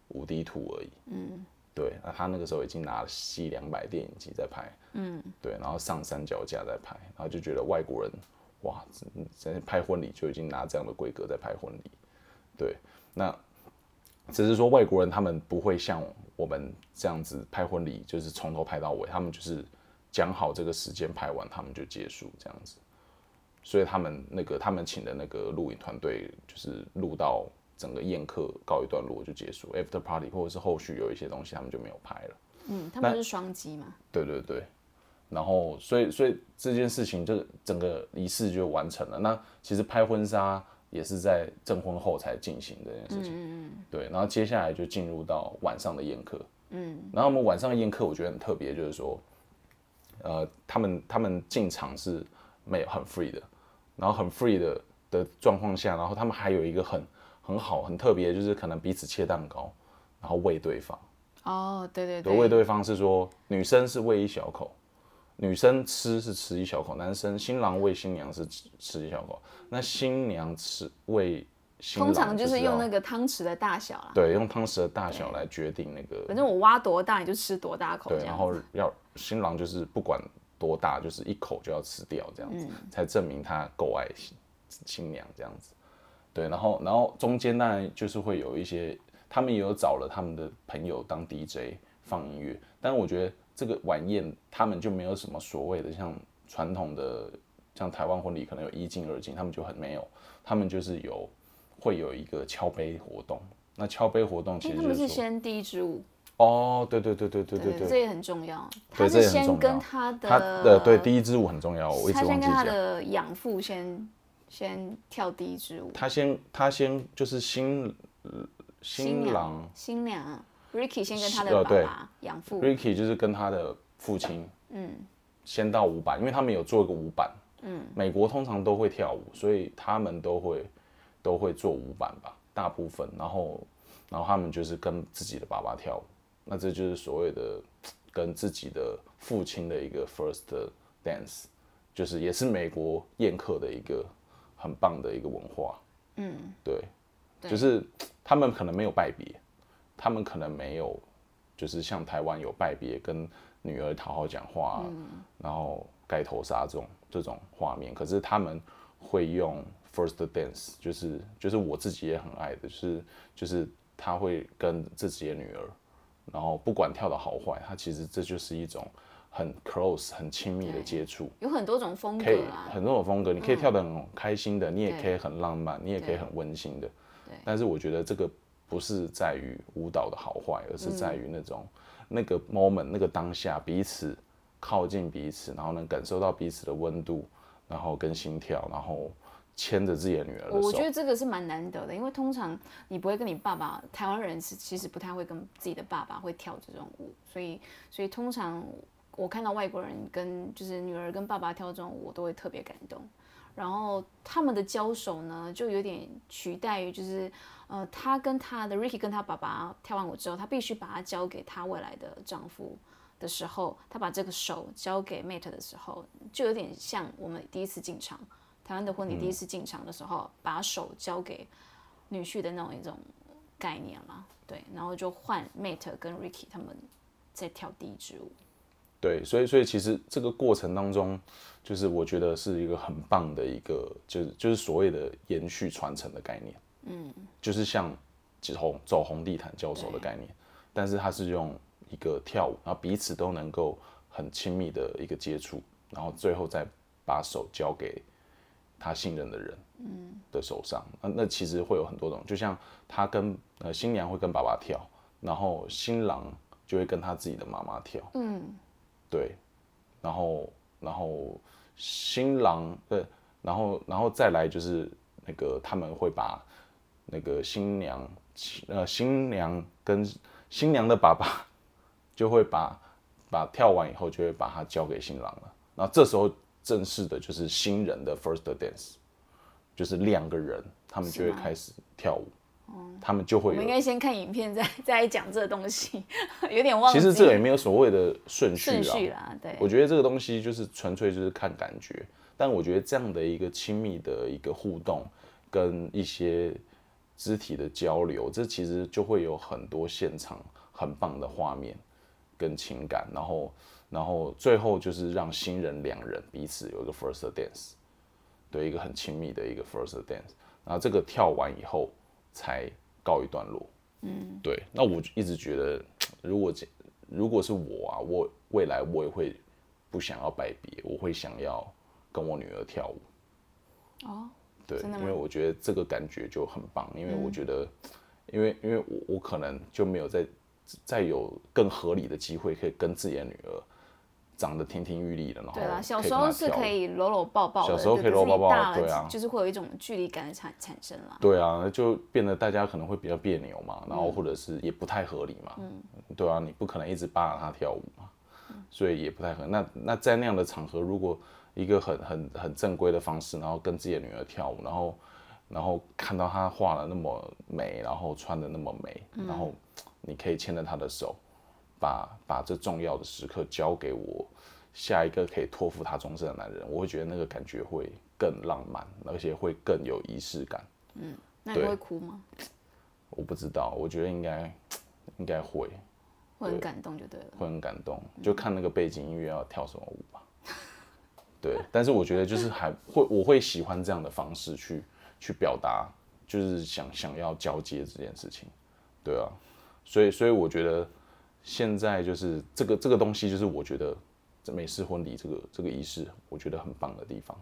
五 D two 而已，嗯，对，那他那个时候已经拿了 C 两百电影机在拍，嗯，对，然后上三脚架在拍，然后就觉得外国人，哇，在拍婚礼就已经拿这样的规格在拍婚礼，对，那。只是说外国人他们不会像我们这样子拍婚礼，就是从头拍到尾，他们就是讲好这个时间拍完，他们就结束这样子。所以他们那个他们请的那个录影团队，就是录到整个宴客告一段落就结束，after party 或者是后续有一些东西他们就没有拍了。嗯，他们是双击嘛，对对对，然后所以所以这件事情就整个仪式就完成了。那其实拍婚纱也是在证婚后才进行这件事情。嗯嗯对，然后接下来就进入到晚上的宴客。嗯，然后我们晚上的宴客我觉得很特别，就是说，呃，他们他们进场是没有很 free 的，然后很 free 的的状况下，然后他们还有一个很很好很特别，就是可能彼此切蛋糕，然后喂对方。哦，对对对，喂对方是说女生是喂一小口，女生吃是吃一小口，男生新郎喂新娘是吃吃一小口，那新娘吃喂通常就是用那个汤匙的大小啦。对用汤匙的大小来决定那个反正我挖多大你就吃多大口对，然后要新郎就是不管多大，就是一口就要吃掉这样子，嗯才证明他够爱新新娘这样子。对，然后然后中间当然就是会有一些，他们也有找了他们的朋友当 DJ 放音乐，但我觉得这个晚宴他们就没有什么所谓的像传统的像台湾婚礼可能有一进二进，他们就很没有，他们就是有会有一个敲杯活动。那敲杯活动其哎他们实就是先第一支舞，哦，对对对对对对对，这也很重要。他是先跟他的他的对第一支舞很重要，我一直他先跟他。的养父先先跳第一支舞，他先他先就是新呃新郎。新娘啊。Ricky 先跟他的爸爸养父，Ricky 就是跟他的父亲，嗯，先到舞板，因为他们有做一个舞板，嗯，美国通常都会跳舞，所以他们都会都会做舞板吧，大部分，然后然后他们就是跟自己的爸爸跳舞，那这就是所谓的跟自己的父亲的一个 first dance，就是也是美国宴客的一个很棒的一个文化，嗯，对，对。就是他们可能没有拜别，他们可能没有，就是像台湾有拜别跟女儿讨好讲话、然后盖头纱这种这种画面，可是他们会用 first dance，就是就是我自己也很爱的，就是就是他会跟自己的女儿，然后不管跳的好坏，他其实这就是一种很 close 很亲密的接触。有很多种风可以格啊，很多种风格，你可以跳得很开心的，你也可以很浪漫，你也可以很温馨的对。但是我觉得这个不是在于舞蹈的好坏，而是在于那种、那个 moment 那个当下彼此靠近彼此，然后能感受到彼此的温度，然后跟心跳，然后牵着自己的女儿的手我我觉。得这个是蛮难得的，因为通常你不会跟你爸爸，台湾人是其实不太会跟自己的爸爸会跳这种舞，所以所以通常我看到外国人跟就是女儿跟爸爸跳这种舞，我都会特别感动。然后他们的交手呢，就有点取代于就是呃，她跟她的 Ricky 跟她爸爸跳完舞之后，她必须把它交给她未来的丈夫的时候，她把这个手交给 Mate 的时候，就有点像我们第一次进场。台湾的婚礼第一次进场的时候，把手交给女婿的那种一种概念嘛，对，然后就换 Mate 跟 Ricky 他们在跳第一支舞，对，所以所以其实这个过程当中，就是我觉得是一个很棒的一个，就是就是所谓的延续传承的概念，嗯，就是像走走红地毯交手的概念，但是它是用一个跳舞，然后彼此都能够很亲密的一个接触，然后最后再把手交给他信任的人，嗯，的手上，那那其实会有很多种，就像他跟呃新娘会跟爸爸跳，然后新郎就会跟他自己的妈妈跳，嗯，对，然后然后新郎对，然后然后再来就是那个他们会把那个新娘呃新娘跟新娘的爸爸 [LAUGHS] 就会把把跳完以后就会把它交给新郎了，那这时候正式的就是新人的 first dance，就是两个人他们就会开始跳舞，他们就会有我们应该先看影片再 [LAUGHS] 再来讲这个东西，[LAUGHS] 有点忘记。其实这个也没有所谓的顺序顺啦，序啦，对，我觉得这个东西就是纯粹就是看感觉，但我觉得这样的一个亲密的一个互动，跟一些肢体的交流，这其实就会有很多现场很棒的画面跟情感，然后然后最后就是让新人两人彼此有一个 first dance，对一个很亲密的一个 first dance，然后这个跳完以后才告一段落。嗯，对，那我一直觉得，如果这如果是我啊，我未来我也会不想要拜别，我会想要跟我女儿跳舞。哦，对，因为我觉得这个感觉就很棒，因为我觉得，因为因为我我可能就没有再再有更合理的机会可以跟自己的女儿长得亭亭玉立的，然后对啊，小以时候是可以搂搂抱抱的，小时候可以搂抱抱对啊。就是会有一种距离感的产产生了。对啊，那就变得大家可能会比较别扭嘛，然嗯后或者是也不太合理嘛，对啊，你不可能一直扒着他跳舞嘛，嗯所以也不太合理。那那在那样的场合，如果一个很很很正规的方式，然后跟自己的女儿跳舞，然后然后看到她画的那么美，然后穿的那么美，嗯。然后你可以牵着她的手，把把这重要的时刻交给我下一个可以托付他终身的男人，我会觉得那个感觉会更浪漫，而且会更有仪式感。嗯那你对会哭吗？我不知道，我觉得应该应该会会很感动就对了。会很感动，就看那个背景音乐要跳什么舞吧。[LAUGHS] 对，但是我觉得就是还会，我会喜欢这样的方式去去表达，就是想想要交接这件事情。对啊，所以所以我觉得现在就是这个这个东西，就是我觉得这美式婚礼这个这个仪式，我觉得很棒的地方。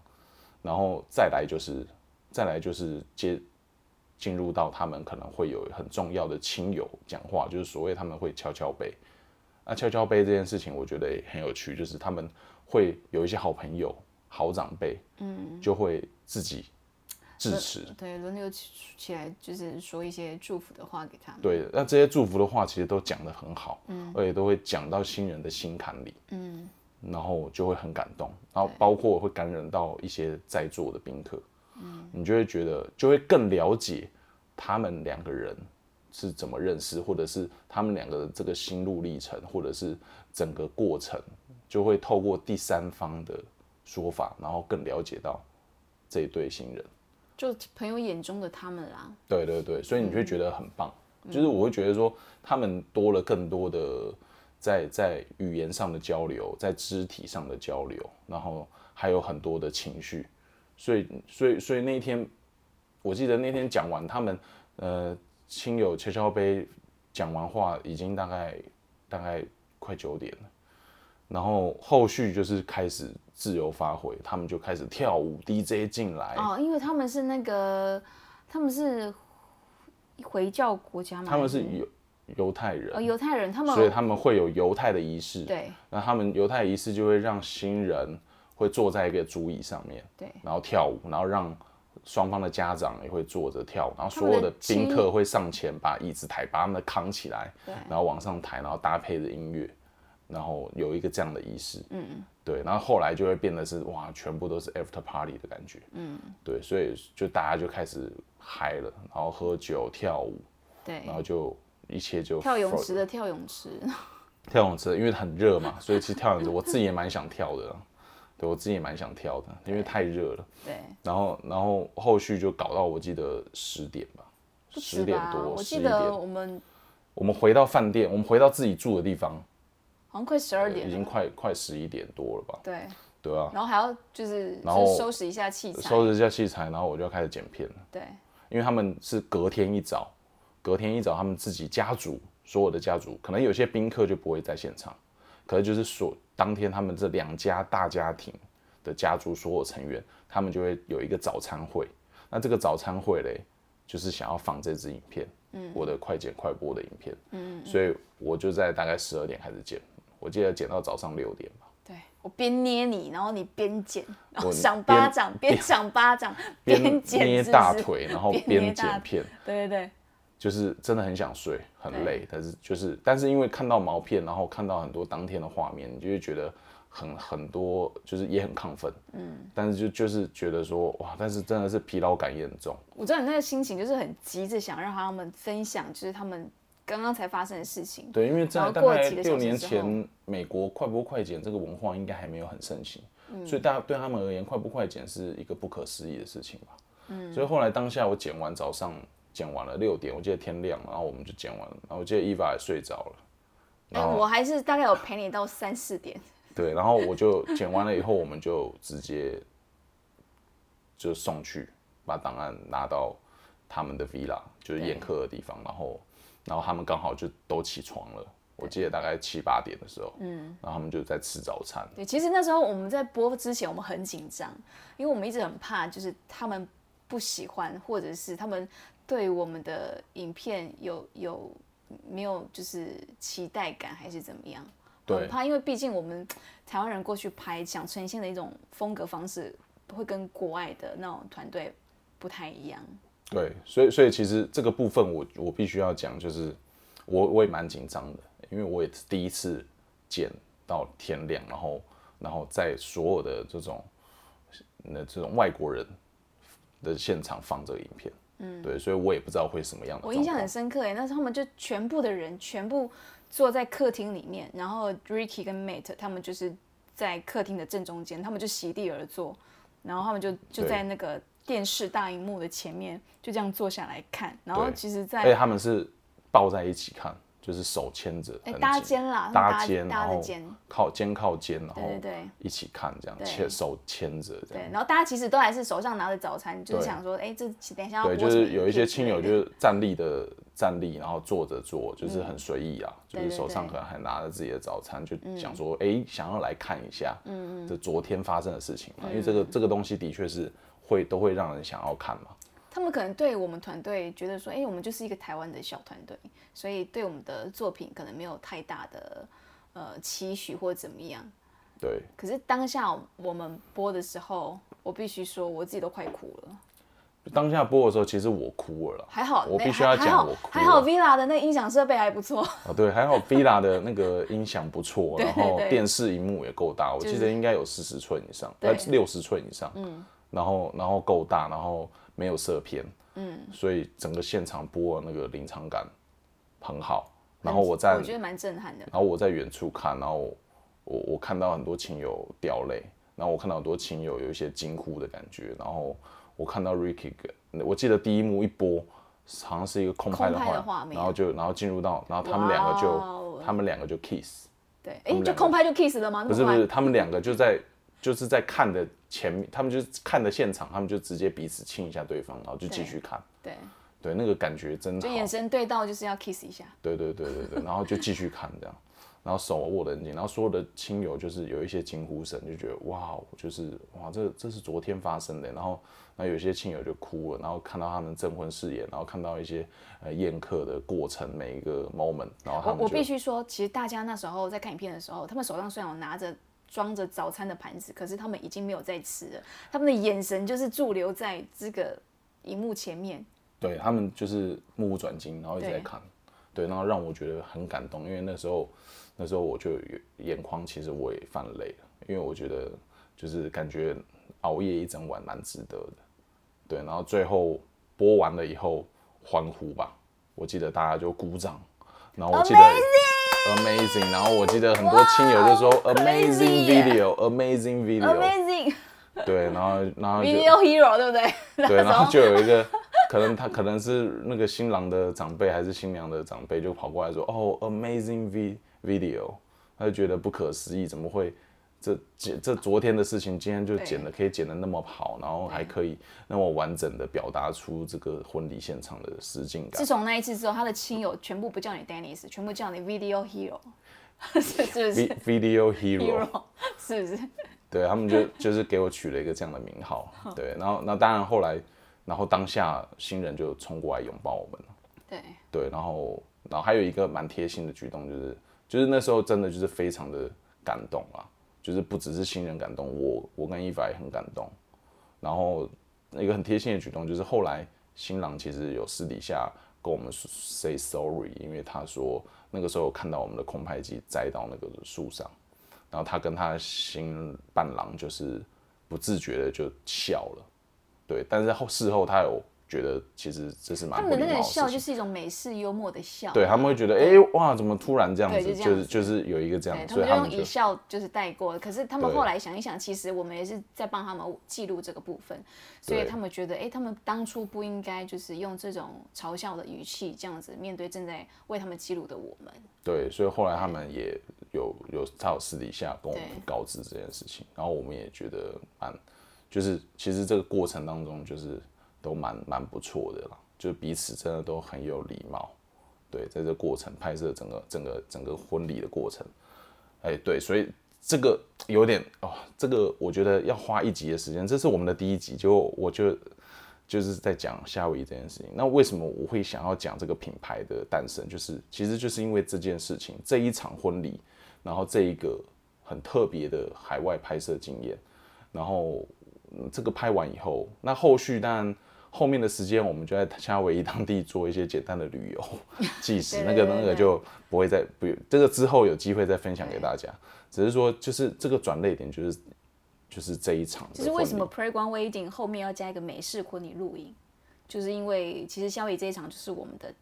然后再来就是再来就是接进入到他们可能会有很重要的亲友讲话，就是所谓他们会敲敲杯。那敲敲杯这件事情，我觉得也很有趣，就是他们会有一些好朋友、好长辈，嗯，就会自己支持。对，轮流起起来，就是说一些祝福的话给他们。对，那这些祝福的话其实都讲得很好，嗯，而且都会讲到新人的心坎里，嗯，然后就会很感动，然后包括会感染到一些在座的宾客，嗯，你就会觉得就会更了解他们两个人是怎么认识，或者是他们两个的这个心路历程，或者是整个过程，就会透过第三方的说法，然后更了解到这一对新人。就朋友眼中的他们啦。对对对，所以你会觉得很棒，就是我会觉得说他们多了更多的在在语言上的交流，在肢体上的交流，然后还有很多的情绪，所以所以所以那一天，我记得那天讲完他们呃亲友切敲杯讲完话，已经大概大概快九点了，然后后续就是开始。自由发挥，他们就开始跳舞，DJ 进来。哦，因为他们是那个，他们是回教国家嘛。他们是犹犹太人。哦，犹太人，他们所以他们会有犹太的仪式。对。那他们犹太仪式就会让新人会坐在一个竹椅上面，对，然后跳舞，然后让双方的家长也会坐着跳，然后所有的宾客会上前把椅子抬，把他们扛起来，对，然后往上抬，然后搭配着音乐。然后有一个这样的仪式，嗯，对，然后后来就会变得是哇，全部都是 after party 的感觉，嗯，对，所以就大家就开始嗨了，然后喝酒跳舞，对，然后就一切就跳泳池的跳泳池，跳泳池，因为很热嘛，所以其实跳泳池我自己也蛮想跳的，[LAUGHS] 对我自己也蛮想跳的，因为太热了，对，然后然后后续就搞到我记得十点吧，十点多，我记得我们我们回到饭店，我们回到自己住的地方。好像快十二点，已经快快十一点多了吧？对，对啊。然后还要就是然后收拾一下器材，收拾一下器材，然后我就要开始剪片了。对，因为他们是隔天一早，隔天一早他们自己家族所有的家族，可能有些宾客就不会在现场，可能就是所当天他们这两家大家庭的家族所有成员，他们就会有一个早餐会。那这个早餐会嘞，就是想要放这支影片，嗯，我的快剪快播的影片，嗯，所以我就在大概十二点开始剪。我记得剪到早上六点吧。对我边捏你，然后你边剪，然后赏巴掌，边赏巴掌，[LAUGHS] 边剪捏大腿，然后边剪片。对对对，就是真的很想睡，很累，但是就是，但是因为看到毛片，然后看到很多当天的画面，你就会觉得很很多，就是也很亢奋。嗯。但是就就是觉得说哇，但是真的是疲劳感也很重。我知道你那个心情就是很急着想让他们分享，就是他们。刚刚才发生的事情，对，因为在大概六年前，美国快播快剪这个文化应该还没有很盛行，所以大家对他们而言，快播快剪是一个不可思议的事情吧。嗯，所以后来当下我剪完，早上剪完了六点，我记得天亮，然后我们就剪完了，然后我记得伊娃也睡着了，哎，我还是大概有陪你到三四点。[LAUGHS] 对，然后我就剪完了以后，我们就直接就送去把档案拿到他们的 villa，就是宴客的地方，然后。然后他们刚好就都起床了，我记得大概七八点的时候，嗯，然后他们就在吃早餐。对，其实那时候我们在播之前，我们很紧张，因为我们一直很怕，就是他们不喜欢，或者是他们对我们的影片有有没有就是期待感，还是怎么样？很怕，因为毕竟我们台湾人过去拍，想呈现的一种风格方式，会跟国外的那种团队不太一样。对，所以所以其实这个部分我我必须要讲，就是我我也蛮紧张的，因为我也是第一次剪到天亮，然后然后在所有的这种那这种外国人的现场放这个影片，嗯，对，所以我也不知道会什么样的。我印象很深刻哎，那时候他们就全部的人全部坐在客厅里面，然后 Ricky 跟 Mate 他们就是在客厅的正中间，他们就席地而坐，然后他们就就在那个。电视大荧幕的前面就这样坐下来看，然后其实，在而且他们是抱在一起看，就是手牵着，搭肩啦，搭肩，搭的肩，靠肩靠肩，然后对对一起看这样，牵手牵着这样。对，然后大家其实都还是手上拿着早餐，就是想说，哎，这等一下要对，就是有一些亲友就是站立的站立，然后坐着坐，就是很随意啊，就是手上可能还拿着自己的早餐，就想说，哎，想要来看一下，嗯嗯，这昨天发生的事情嘛，因为这个这个东西的确是。会都会让人想要看吗？他们可能对我们团队觉得说，哎，我们就是一个台湾的小团队，所以对我们的作品可能没有太大的呃期许或怎么样。对。可是当下我们播的时候，我必须说，我自己都快哭了。当下播的时候，其实我哭了啦。还好，我必须要讲我哭还好，Villa 的那个音响设备还不错，哦，对，还好 Villa 的那个音响不错，[LAUGHS] 然后对电视荧幕也够大，我就是记得应该有四十寸以上，六十寸以上，嗯，然后然后够大，然后没有色偏，嗯，所以整个现场播的那个临场感很好。然后我在我觉得蛮震撼的。然后我在远处看，然后我我看到很多亲友掉泪，然后我看到很多亲友有一些惊呼的感觉，然后我看到 Ricky，我记得第一幕一播，好像是一个空拍的画画面然后就然后进入到，然后他们两个就哦他们两个就 kiss，对，哎，就空拍就 kiss 了吗？不是不是，他们两个就在就是在看的前面，他们就是看的现场，他们就直接彼此亲一下对方，然后就继续看，对，对，那个感觉真好就眼。神对到就是要 kiss 一下。对对对对对，然后就继续看这样，然后手握得很紧，然后所有的亲友就是有一些惊呼声，就觉得哇，就是哇，这这是昨天发生的，然后然后有些亲友就哭了，然后看到他们证婚誓言，然后看到一些呃宴客的过程每一个 moment，然后他我我们就必须说，其实大家那时候在看影片的时候，他们手上虽然有拿着装着早餐的盘子，可是他们已经没有在吃了，他们的眼神就是驻留在这个荧幕前面。对他们就是目不转睛，然后一直在看，对，然后让我觉得很感动，因为那时候那时候我就眼眶，其实我也泛泪了，因为我觉得就是感觉熬夜一整晚蛮值得的，对，然后最后播完了以后欢呼吧，我记得大家就鼓掌，然后我记得 amazing，然后我记得很多亲友就说 amazing video，amazing [LAUGHS] video，Amazing 对，然后然后就 video hero，对不对？对，然后就有一个，可能他可能是那个新郎的长辈还是新娘的长辈，就跑过来说：“哦，amazing v video。”他就觉得不可思议，怎么会这剪这昨天的事情，今天就剪的可以剪的那么好，然后还可以那么完整的表达出这个婚礼现场的实境感自。从那一次之后，他的亲友全部不叫你 Dennis，全部叫你 video hero，[LAUGHS] 是是不是 [LAUGHS] video hero，hero？是不是？[LAUGHS] 对他们就就是给我取了一个这样的名号，对，然后那当然后来，然后当下新人就冲过来拥抱我们了。对，对，然后然后还有一个蛮贴心的举动，就是就是那时候真的就是非常的感动啊，就是不只是新人感动，我我跟伊凡也很感动。然后一个很贴心的举动，就是后来新郎其实有私底下跟我们 say sorry，因为他说那个时候看到我们的空拍机栽到那个树上，然后他跟他新伴郎就是不自觉的就笑了，对，但是后事后他有觉得其实这是蛮他们那个笑就。是一种美式幽默的笑。对他们会觉得，哎、哇，怎么突然这样子？就是就是有一个这样对，，他们就用一笑就是带过，可是他们后来想一想，其实我们也是在帮他们记录这个部分，所以他们觉得，哎，他们当初不应该就是用这种嘲笑的语气这样子面对正在为他们记录的我们。对，所以后来他们也有有他有私底下跟我们告知这件事情，然后我们也觉得蛮，就是其实这个过程当中就是都蛮蛮不错的啦，就彼此真的都很有礼貌。对，在这过程拍摄整个整个整个婚礼的过程，哎、对，所以这个有点哦，这个我觉得要花一集的时间，这是我们的第一集，就我就就是在讲夏威夷这件事情。那为什么我会想要讲这个品牌的诞生？就是其实就是因为这件事情，这一场婚礼，然后这一个很特别的海外拍摄经验，然后、这个拍完以后，那后续当然。后面的时间，我们就在夏威夷当地做一些简单的旅游 [LAUGHS] 纪实，那个那个就不会再不这个之后有机会再分享给大家。只是说，就是这个转捩点，就是就是这一场的婚礼就是为什么 Pre 光 Wedding 后面要加一个美式婚礼录影，就是因为其实夏威夷这一场就是我们的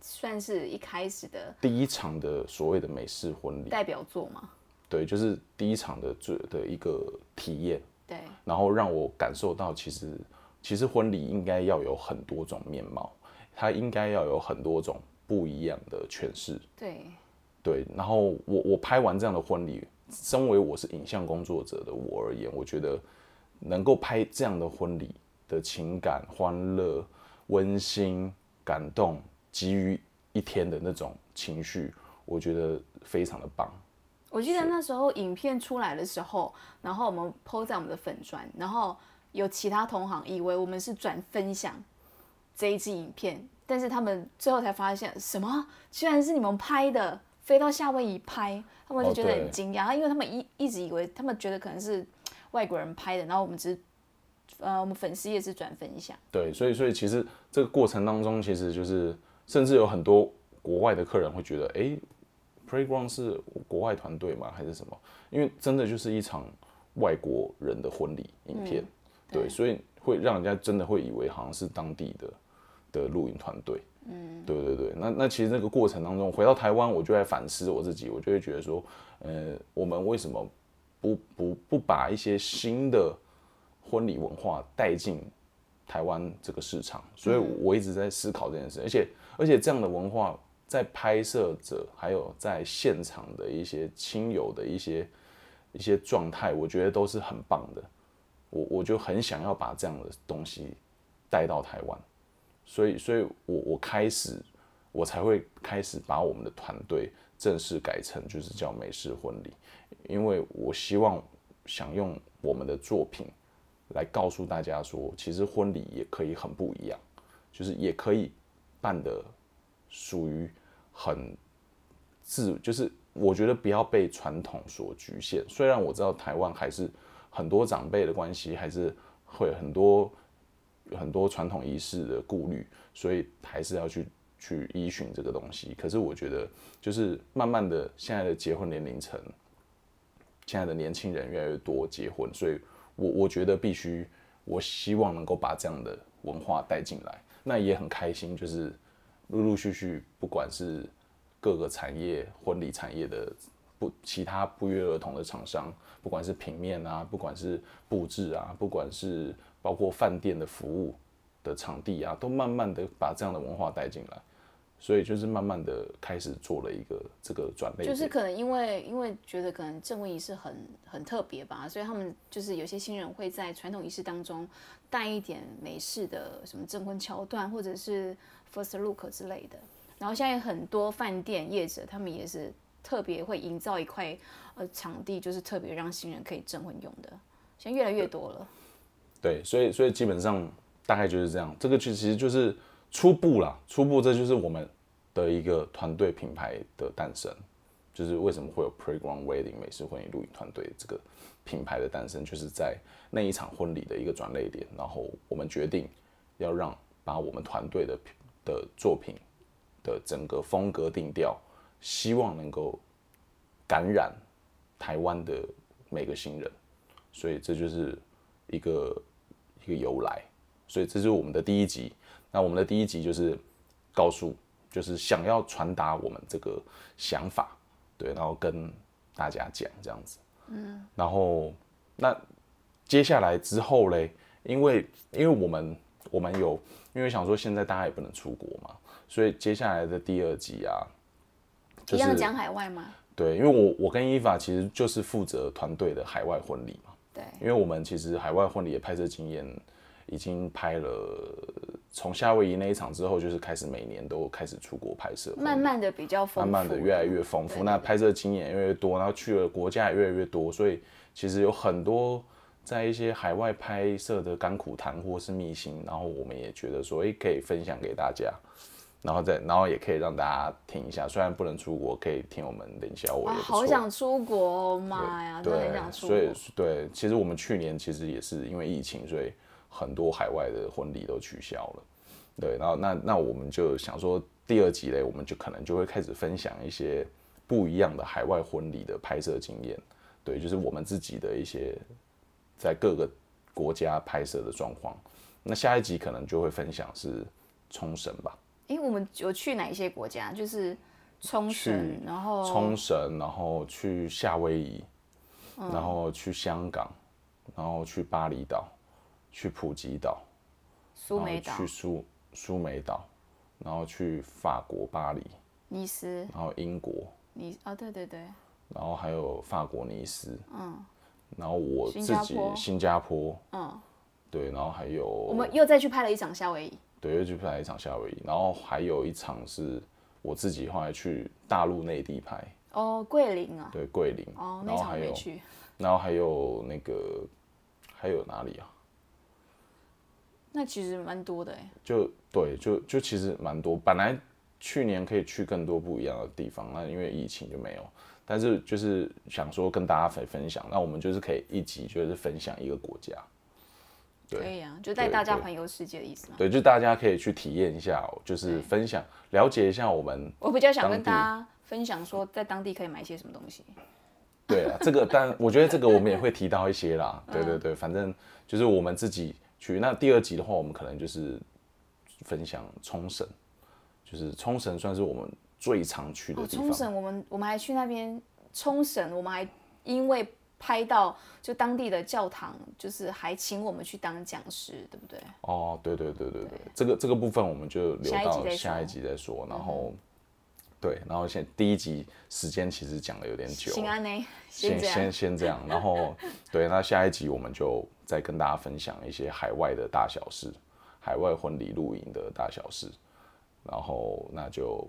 算是一开始的第一场的所谓的美式婚礼，代表作嘛。对，就是第一场的最的一个体验，对，然后让我感受到，其实其实婚礼应该要有很多种面貌，它应该要有很多种不一样的诠释。对，对，然后我我拍完这样的婚礼，身为我是影像工作者的我而言，我觉得能够拍这样的婚礼的情感、欢乐、温馨、感动，基于一天的那种情绪，我觉得非常的棒。我记得那时候影片出来的时候，然后我们 PO 在我们的粉砖，然后有其他同行以为我们是转分享这一支影片，但是他们最后才发现，什么居然是你们拍的，飞到夏威夷拍，他们就觉得很惊讶，因为他们一一直以为他们觉得可能是外国人拍的，然后我们只是呃我们粉丝也是转分享。对，所以所以其实这个过程当中，其实就是甚至有很多国外的客人会觉得，哎，Playground 是国外团队吗？还是什么？因为真的就是一场外国人的婚礼影片，对，所以会让人家真的会以为好像是当地的的录影团队。嗯，对对对，那那其实那个过程当中，回到台湾，我就在反思我自己，我就会觉得说，呃，我们为什么不不不把一些新的婚礼文化带进台湾这个市场？所以我一直在思考这件事，而且而且这样的文化在拍摄者还有在现场的一些亲友的一些一些状态，我觉得都是很棒的。我我就很想要把这样的东西带到台湾。所以，所以我我开始，我才会开始把我们的团队正式改成就是叫美式婚礼，因为我希望想用我们的作品来告诉大家说，其实婚礼也可以很不一样，就是也可以办的属于很自，就是我觉得不要被传统所局限。虽然我知道台湾还是很多长辈的关系，还是会很多。很多传统仪式的顾虑，所以还是要去去依循这个东西。可是我觉得，就是慢慢的，现在的结婚年龄层，现在的年轻人越来越多结婚，所以我我觉得必须，我希望能够把这样的文化带进来。那也很开心，就是陆陆续续，不管是各个产业婚礼产业的不其他不约而同的厂商，不管是平面啊，不管是布置啊，不管是包括饭店的服务的场地啊，都慢慢的把这样的文化带进来，所以就是慢慢的开始做了一个这个转类。就是可能因为因为觉得可能正婚仪式很很特别吧，所以他们就是有些新人会在传统仪式当中带一点美式的什么证婚桥段，或者是 first look 之类的。然后现在很多饭店业者他们也是特别会营造一块呃场地，就是特别让新人可以证婚用的，现在越来越多了。对，所以所以基本上大概就是这样，这个其实就是初步啦，初步这就是我们的一个团队品牌的诞生，就是为什么会有 Playground Wedding 美式婚礼录影团队这个品牌的诞生，就是在那一场婚礼的一个转捩点，然后我们决定要让把我们团队的的作品的整个风格定调，希望能够感染台湾的每个新人，所以这就是一个。一个由来，所以这是我们的第一集。那我们的第一集就是告诉，就是想要传达我们这个想法，对，然后跟大家讲这样子。嗯。然后那接下来之后嘞，因为因为我们我们有，因为想说现在大家也不能出国嘛，所以接下来的第二集啊，一样讲海外吗？对，因为我我跟伊法其实就是负责团队的海外婚礼嘛。对，因为我们其实海外婚礼的拍摄经验已经拍了，从夏威夷那一场之后，就是开始每年都开始出国拍摄，慢慢的比较丰富，慢慢的越来越丰富。那拍摄经验越来越多，然后去了国家也越来越多，所以其实有很多在一些海外拍摄的甘苦谈或是秘辛，然后我们也觉得说，哎，可以分享给大家。然后再，然后也可以让大家听一下，虽然不能出国，可以听我们林小伟。好想出国，妈呀，真的很想出国。所以，对，其实我们去年其实也是因为疫情，所以很多海外的婚礼都取消了。对，然后那那我们就想说，第二集嘞，我们就可能就会开始分享一些不一样的海外婚礼的拍摄经验。对，就是我们自己的一些在各个国家拍摄的状况。那下一集可能就会分享是冲绳吧。哎，我们有去哪一些国家？就是冲绳，然后冲绳，然后去夏威夷，然后去香港，然后去巴厘岛，去普吉岛，苏梅岛，去苏苏梅岛，然后去法国巴黎，尼斯，然后英国，尼啊，对对对，然后还有法国尼斯，嗯，然后我自己新加坡，嗯，对，然后还有我们又再去拍了一场夏威夷。对，又去拍一场夏威夷，然后还有一场是我自己后来去大陆内地拍。哦，桂林啊。对，桂林。哦，那场没去。然后还有那个，还有哪里啊？那其实蛮多的哎。就对，就就其实蛮多。本来去年可以去更多不一样的地方，那因为疫情就没有。但是就是想说跟大家分分享，那我们就是可以一集就是分享一个国家。对可以啊，就带大家环游世界的意思嘛。对，就大家可以去体验一下，就是分享了解一下我们我比较想跟大家分享说，在当地可以买些什么东西。对啊，这个但我觉得这个我们也会 [LAUGHS] 提到一些啦。嗯对对对，反正就是我们自己去。那第二集的话，我们可能就是分享冲绳，就是冲绳算是我们最常去的哦，地方。冲绳，我们我们还去那边冲绳，我们还因为拍到就当地的教堂，就是还请我们去当讲师，对不对？哦，对对对对对，这个这个部分我们就留到下一集再说。嗯下一集再说。然后，对，然后现第一集时间其实讲的有点久，新安呢，先先先这样，然后对，那下一集我们就再跟大家分享一些海外的大小事，海外婚礼露营的大小事，然后那就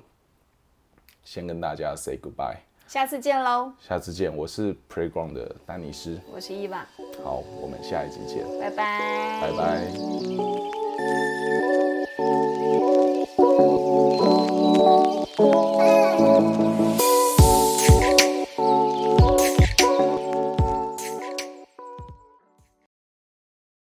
先跟大家 say goodbye，下次见喽！下次见，我是 Playground 的丹尼斯，我是伊娃。好，我们下一集见，拜拜，拜拜。[LAUGHS]